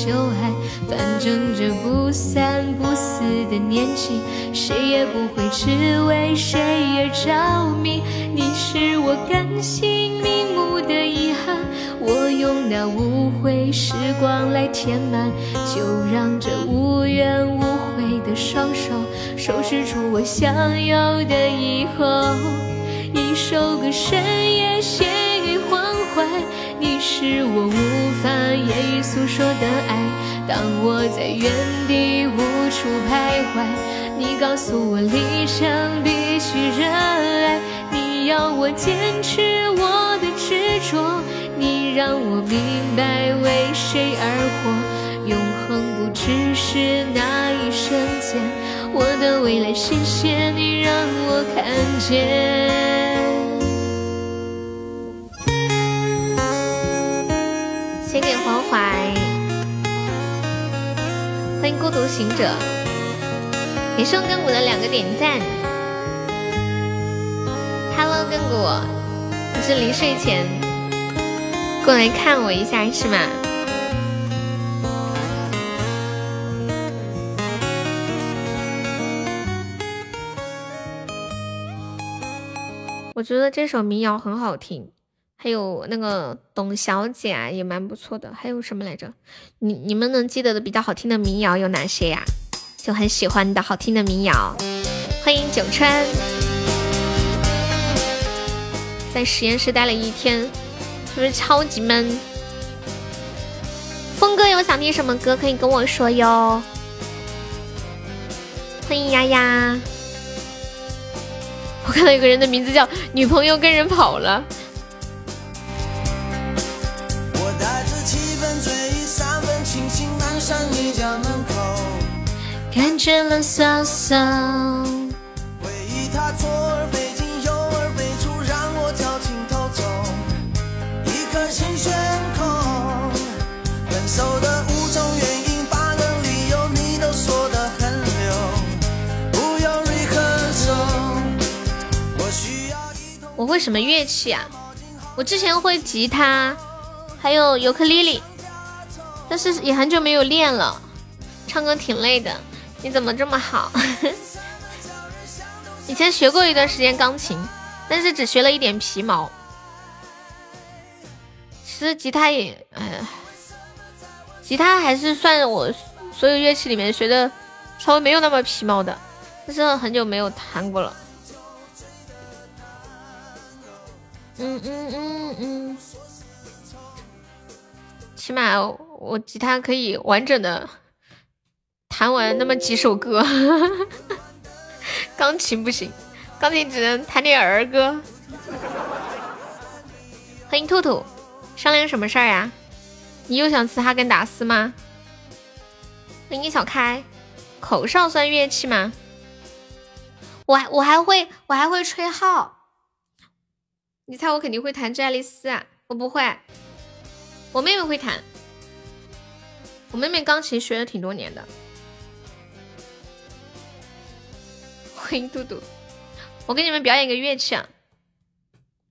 旧爱，反正这不散不四的年纪，谁也不会只为谁而着迷。你是我甘心瞑目的遗憾，我用那无悔时光来填满，就让这无怨无悔的双手，收拾出我想要的以后。一首歌深夜写给欢怀。你是我无法言语诉说的爱，当我在原地无处徘徊，你告诉我理想必须热爱，你要我坚持我的执着，你让我明白为谁而活，永恒不只是那一瞬间，我的未来，谢谢你让我看见。写给黄淮，欢迎孤独行者，给送根骨的两个点赞。Hello，根骨，你是临睡前过来看我一下是吗？我觉得这首民谣很好听。还有那个董小姐啊，也蛮不错的。还有什么来着？你你们能记得的比较好听的民谣有哪些呀？就很喜欢的好听的民谣。欢迎九川，在实验室待了一天，是不是超级闷？峰哥有想听什么歌可以跟我说哟。欢迎丫丫，我看到有个人的名字叫女朋友跟人跑了。你家门口感觉冷飕飕。回忆它左耳飞进右耳飞出，让我掉进偷走。一颗心悬空。分手的五种原因，八个理由，你都说的很溜。不用 rehearsal。我需要一桶。我会什么乐器啊？我之前会吉他，还有尤克里里，但是也很久没有练了，唱歌挺累的。你怎么这么好？以前学过一段时间钢琴，但是只学了一点皮毛。其实吉他也，哎，吉他还是算我所有乐器里面学的稍微没有那么皮毛的，但是很久没有弹过了。嗯嗯嗯嗯，起码哦我吉他可以完整的。弹完那么几首歌，钢琴不行，钢琴只能弹点儿歌。欢迎兔兔，商量什么事儿呀？你又想吃哈根达斯吗？欢迎小开，口哨算乐器吗？我我还会我还会吹号，你猜我肯定会弹《致爱丽丝》啊？我不会，我妹妹会弹。我妹妹钢琴学了挺多年的。欢迎嘟嘟，我给你们表演个乐器啊！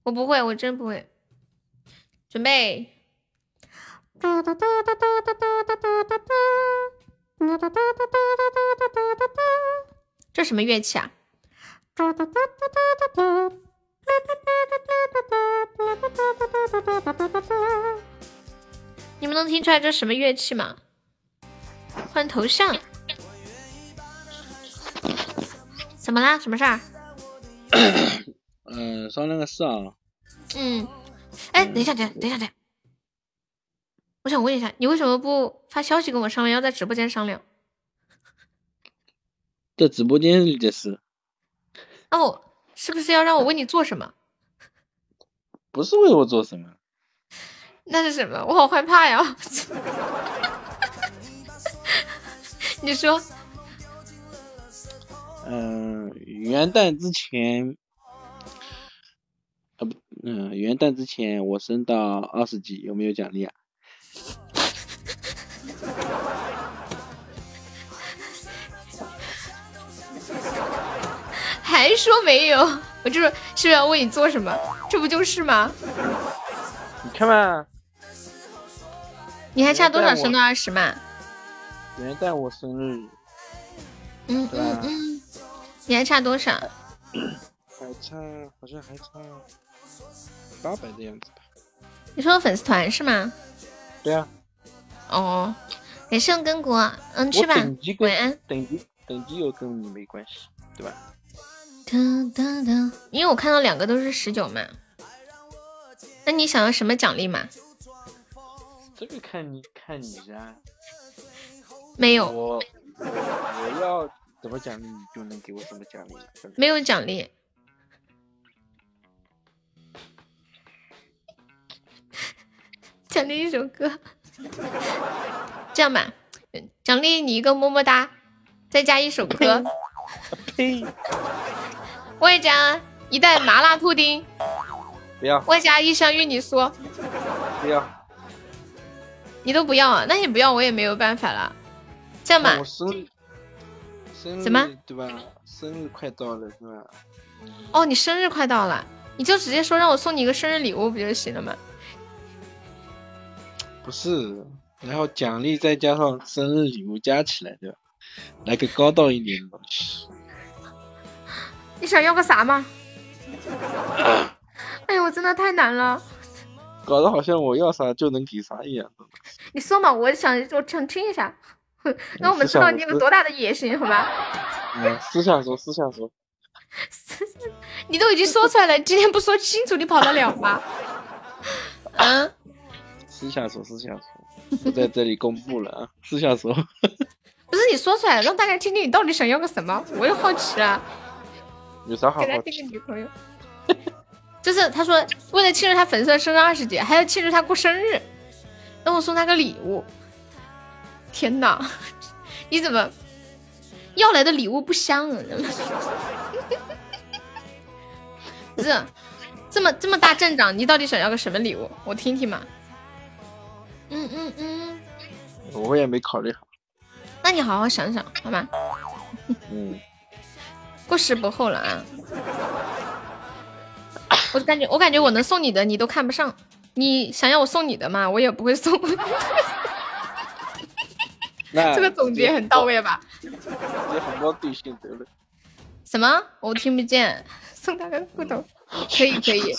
我不会，我真不会。准备。这什么乐器啊？你们能听出来这什么乐器吗？换头像。怎么啦？什么事儿？嗯，商量个事啊。嗯。哎，等一下，等，等一下，等。我想问一下，你为什么不发消息跟我商量，要在直播间商量？在直播间里的事。哦，是不是要让我为你做什么？不是为我做什么。那是什么？我好害怕呀！你说。嗯，元旦之前，啊不，嗯，元旦之前我升到二十级，有没有奖励啊？还说没有？我就是是不是要问你做什么？这不就是吗？你看嘛，你还差多少升到二十嘛？元旦我生日。嗯嗯嗯。你还差多少？还差，好像还差八百的样子吧。你说粉丝团是吗？对啊。哦，感谢跟果，嗯，去吧，晚安。等级等级又跟你没关系，对吧？噔噔噔，因为我看到两个都是十九嘛。那你想要什么奖励嘛？这个看你看你呀。没有。我我要。怎么奖励你就能给我什么奖励？没有奖励，奖励一首歌。这样吧，奖励你一个么么哒，再加一首歌。呸！外加一袋麻辣兔丁。不要。外加一箱芋泥酥。不要。你都不要啊？那你不要，我也没有办法了。这样吧。什么？对吧？生日快到了，是吧？哦，你生日快到了，你就直接说让我送你一个生日礼物不就行了吗？不是，然后奖励再加上生日礼物加起来，对吧？来个高档一点的东西。你想要个啥吗？哎呦，我真的太难了。搞得好像我要啥就能给啥一样。你说嘛，我想我想听一下。那我们知道你有多大的野心，好吧？嗯，私下说，私下说。你都已经说出来了，今天不说清楚，你跑得了吗？嗯。私下说，私下说，不在这里公布了啊！私下说。不是你说出来，让大家听听你到底想要个什么？我也好奇啊。有啥好给他订个女朋友。就是他说，为了庆祝他粉丝生日二十节，还要庆祝他过生日，让我送他个礼物。天哪，你怎么要来的礼物不香？不是，这么这么大阵仗，你到底想要个什么礼物？我听听嘛。嗯嗯嗯，我也没考虑好。那你好好想想，好吗？嗯。过时不候了啊！我感觉，我感觉我能送你的，你都看不上。你想要我送你的吗？我也不会送。这个总结很到位吧？什么？我听不见。送他个裤头，可以可以。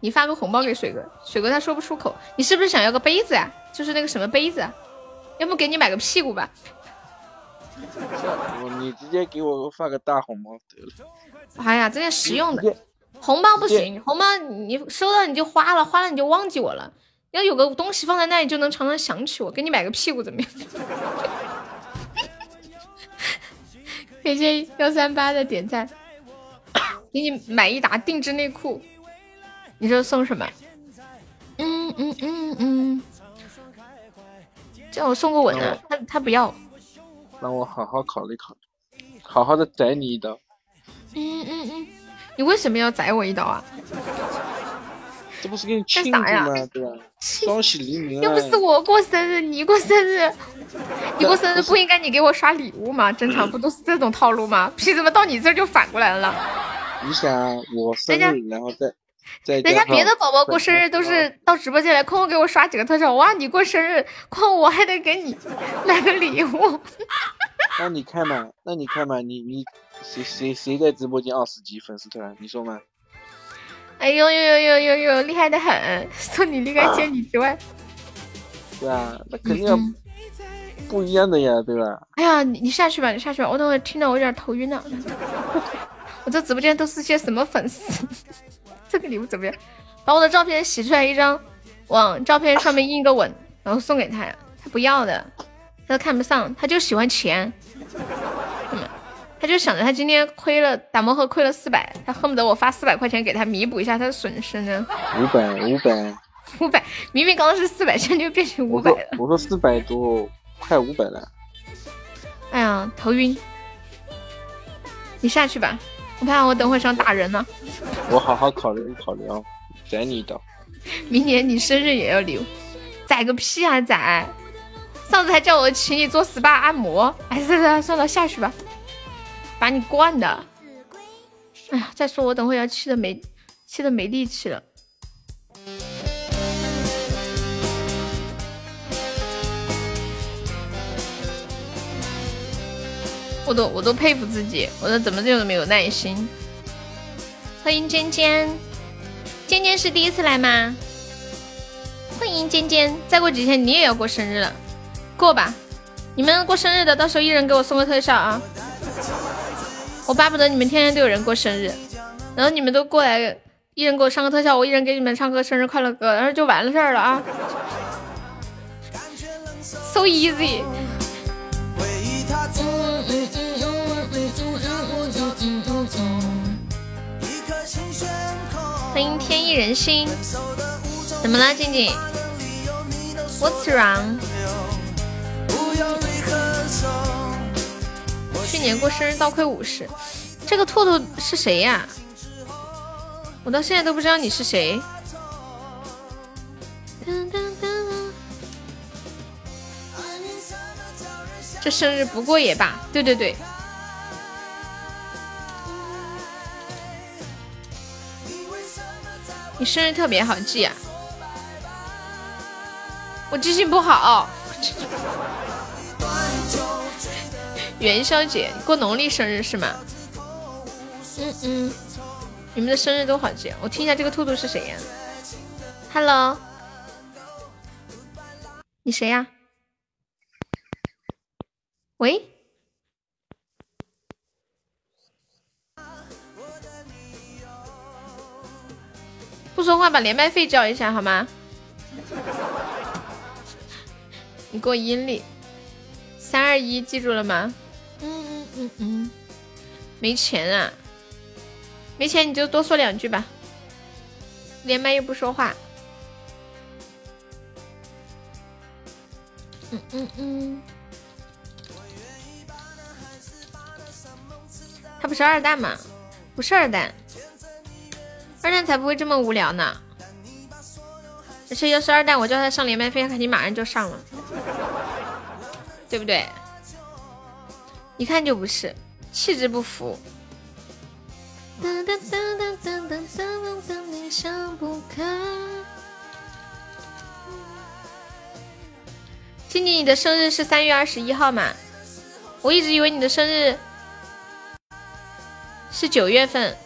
你发个红包给水哥，水哥他说不出口。你是不是想要个杯子啊？就是那个什么杯子？要不给你买个屁股吧？我 你直接给我发个大红包得了。哎呀，这件实用的。红包不行，红包你收到你就花了，花了你就忘记我了。要有个东西放在那里，就能常常想起我。给你买个屁股怎么样？谢谢幺三八的点赞。给你买一打定制内裤，你说送什么？嗯嗯嗯嗯，叫我送个吻啊！他他不要。让我好好考虑考虑，好好的宰你一刀。嗯嗯嗯，你为什么要宰我一刀啊？这不是给你庆祝吗？对吧？双喜临门。又不是我过生日，你过生日，你过生日不应该你给我刷礼物吗？正常不都是这种套路吗？凭什么到你这儿就反过来了？你想我生日，然后再再人家别的宝宝过生日都是到直播间来，空空给我刷几个特效，哇！你过生日，空我还得给你买个礼物。那你看嘛，那你看嘛，你你谁谁谁在直播间二十级粉丝团？你说嘛？哎呦呦呦呦呦呦，厉害的很！说你厉害千里之外。对啊，那肯定要不一样的呀，对吧？哎呀，你你下去吧，你下去吧，我等会听到我有点头晕了。我这直播间都是些什么粉丝？这个礼物怎么样？把我的照片洗出来一张，往照片上面印个吻，然后送给他呀？他不要的，他都看不上，他就喜欢钱。嗯。他就想着他今天亏了打磨盒亏了四百，他恨不得我发四百块钱给他弥补一下他的损失呢。五百五百 五百，明明刚刚是四百，现在就变成五百了。我说四百多，快五百了。哎呀，头晕。你下去吧，我怕我等会想打人呢。我好好考虑考虑啊，宰你一刀。明年你生日也要留，宰个屁啊宰！上次还叫我请你做 SPA 按摩，哎算了算了，下去吧。把你惯的，哎呀！再说我等会要气的没气的没力气了。我都我都佩服自己，我说怎么这么没有耐心？欢迎尖尖，尖尖是第一次来吗？欢迎尖尖，再过几天你也要过生日了，过吧！你们过生日的，到时候一人给我送个特效啊！我巴不得你们天天都有人过生日，然后你们都过来，一人给我上个特效，我一人给你们唱个生日快乐歌，然后就完了事儿了啊！So easy。欢迎天意人心，怎么了，静静？What's wrong？年过生日倒亏五十，这个兔兔是谁呀？我到现在都不知道你是谁。这生日不过也罢，对对对。你生日特别好记啊，我记性不好。元宵节过农历生日是吗？嗯嗯，你们的生日都好记。我听一下这个兔兔是谁呀？Hello，你谁呀？喂？不说话把连麦费交一下好吗？你给我阴历，三二一，记住了吗？嗯嗯，没钱啊，没钱你就多说两句吧。连麦又不说话。嗯嗯嗯。他不是二蛋吗？不是二蛋，二蛋才不会这么无聊呢。而且要是二蛋，我叫他上连麦费，他肯定马上就上了，对不对？一看就不是，气质不符。想不开静静，你的生日是三月二十一号吗？我一直以为你的生日是九月份，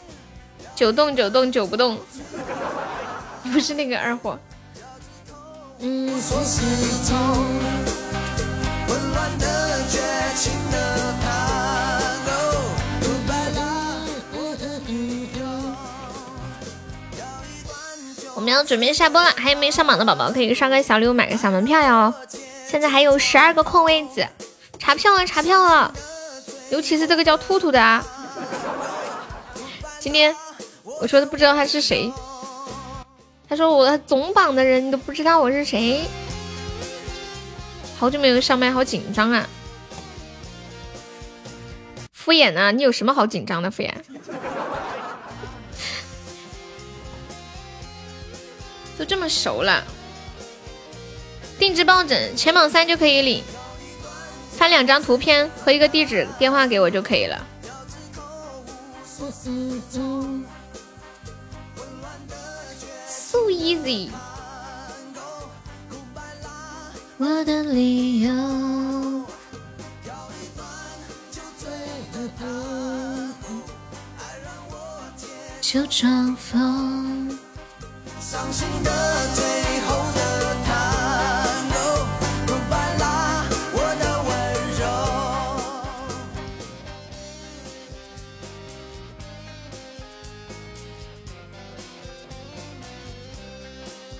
九动九动九不动，不是那个二货。嗯。们要准备下播了，还有没上榜的宝宝可以刷个小礼物，买个小门票哟。现在还有十二个空位子，查票了，查票了。尤其是这个叫兔兔的啊，今天我说的不知道他是谁，他说我总榜的人你都不知道我是谁，好久没有上麦，好紧张啊。敷衍呢？你有什么好紧张的？敷衍。都这么熟了。定制抱枕前榜三就可以领，发两张图片和一个地址电话给我就可以了。嗯嗯嗯，so easy。我的理由。就装疯。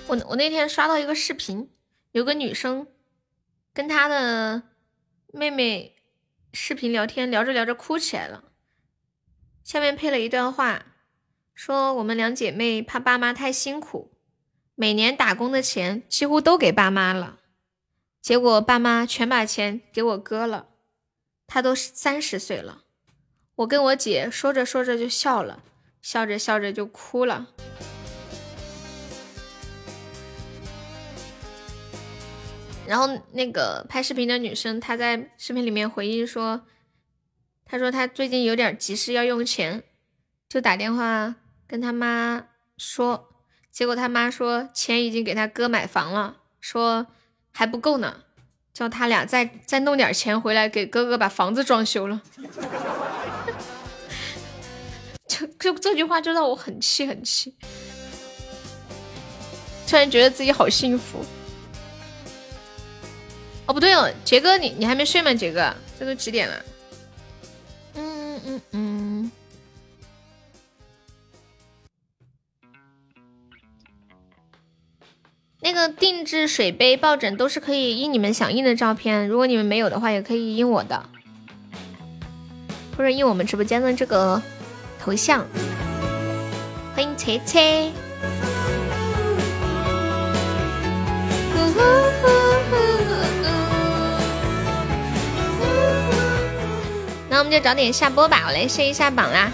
我我那天刷到一个视频，有个女生跟她的妹妹视频聊天，聊着聊着哭起来了。下面配了一段话，说我们两姐妹怕爸妈太辛苦，每年打工的钱几乎都给爸妈了，结果爸妈全把钱给我哥了。他都三十岁了，我跟我姐说着说着就笑了，笑着笑着就哭了。然后那个拍视频的女生，她在视频里面回忆说：“她说她最近有点急事要用钱，就打电话跟他妈说，结果他妈说钱已经给他哥买房了，说还不够呢，叫他俩再再弄点钱回来给哥哥把房子装修了。就就这句话就让我很气很气，突然觉得自己好幸福。”哦，不对哦，杰哥，你你还没睡吗？杰哥，这都几点了？嗯嗯嗯嗯。那个定制水杯、抱枕都是可以印你们想印的照片，如果你们没有的话，也可以印我的，或者印我们直播间的这个头像。欢迎切切。那我们就早点下播吧，我来试一下榜啦。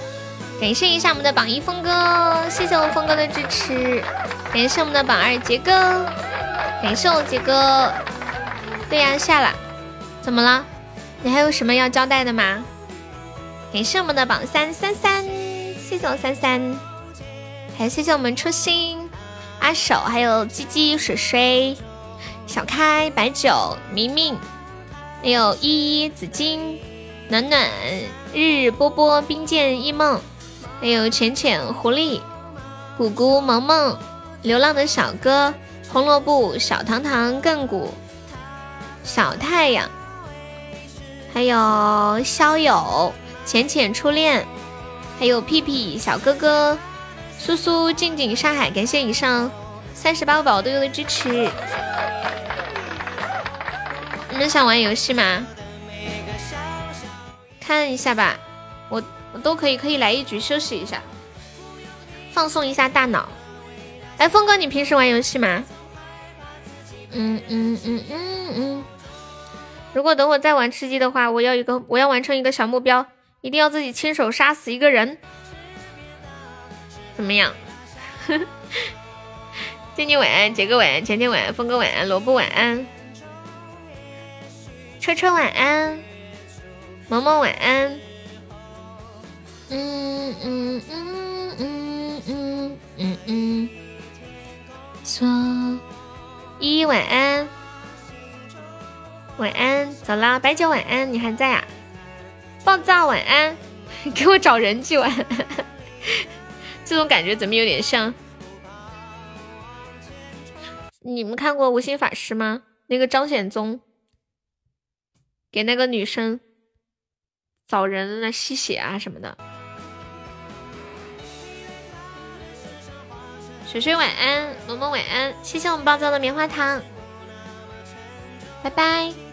感谢一下我们的榜一峰哥，谢谢我峰哥的支持。感谢我们的榜二杰哥，感谢我杰哥。对呀，下了。怎么了？你还有什么要交代的吗？感谢我们的榜三三三，谢谢我三三。还谢谢我们初心阿守，还有鸡鸡水水、小开白酒、明明，还有依依紫金。暖暖、日波波、冰剑一梦，还有浅浅、狐狸、谷谷、萌萌、流浪的小哥、红萝卜、小糖糖、亘古、小太阳，还有肖友、浅浅初恋，还有屁屁、小哥哥、苏苏、静静、上海，感谢以上三十八个宝豆友的支持。你们想玩游戏吗？看一下吧，我我都可以，可以来一局休息一下，放松一下大脑。哎，峰哥，你平时玩游戏吗？嗯嗯嗯嗯嗯。如果等我再玩吃鸡的话，我要一个，我要完成一个小目标，一定要自己亲手杀死一个人。怎么样？静静晚安，杰哥晚安，甜甜晚安，峰哥晚安，萝卜晚安，车车晚安。萌萌晚安，嗯嗯嗯嗯嗯嗯嗯，错，依依晚安，晚安，走啦，白酒晚安，你还在啊？暴躁晚安，给我找人际玩，这种感觉怎么有点像？你们看过无心法师吗？那个张显宗给那个女生。找人来吸血啊什么的。水水晚安，萌萌晚安，谢谢我们暴躁的棉花糖，拜拜。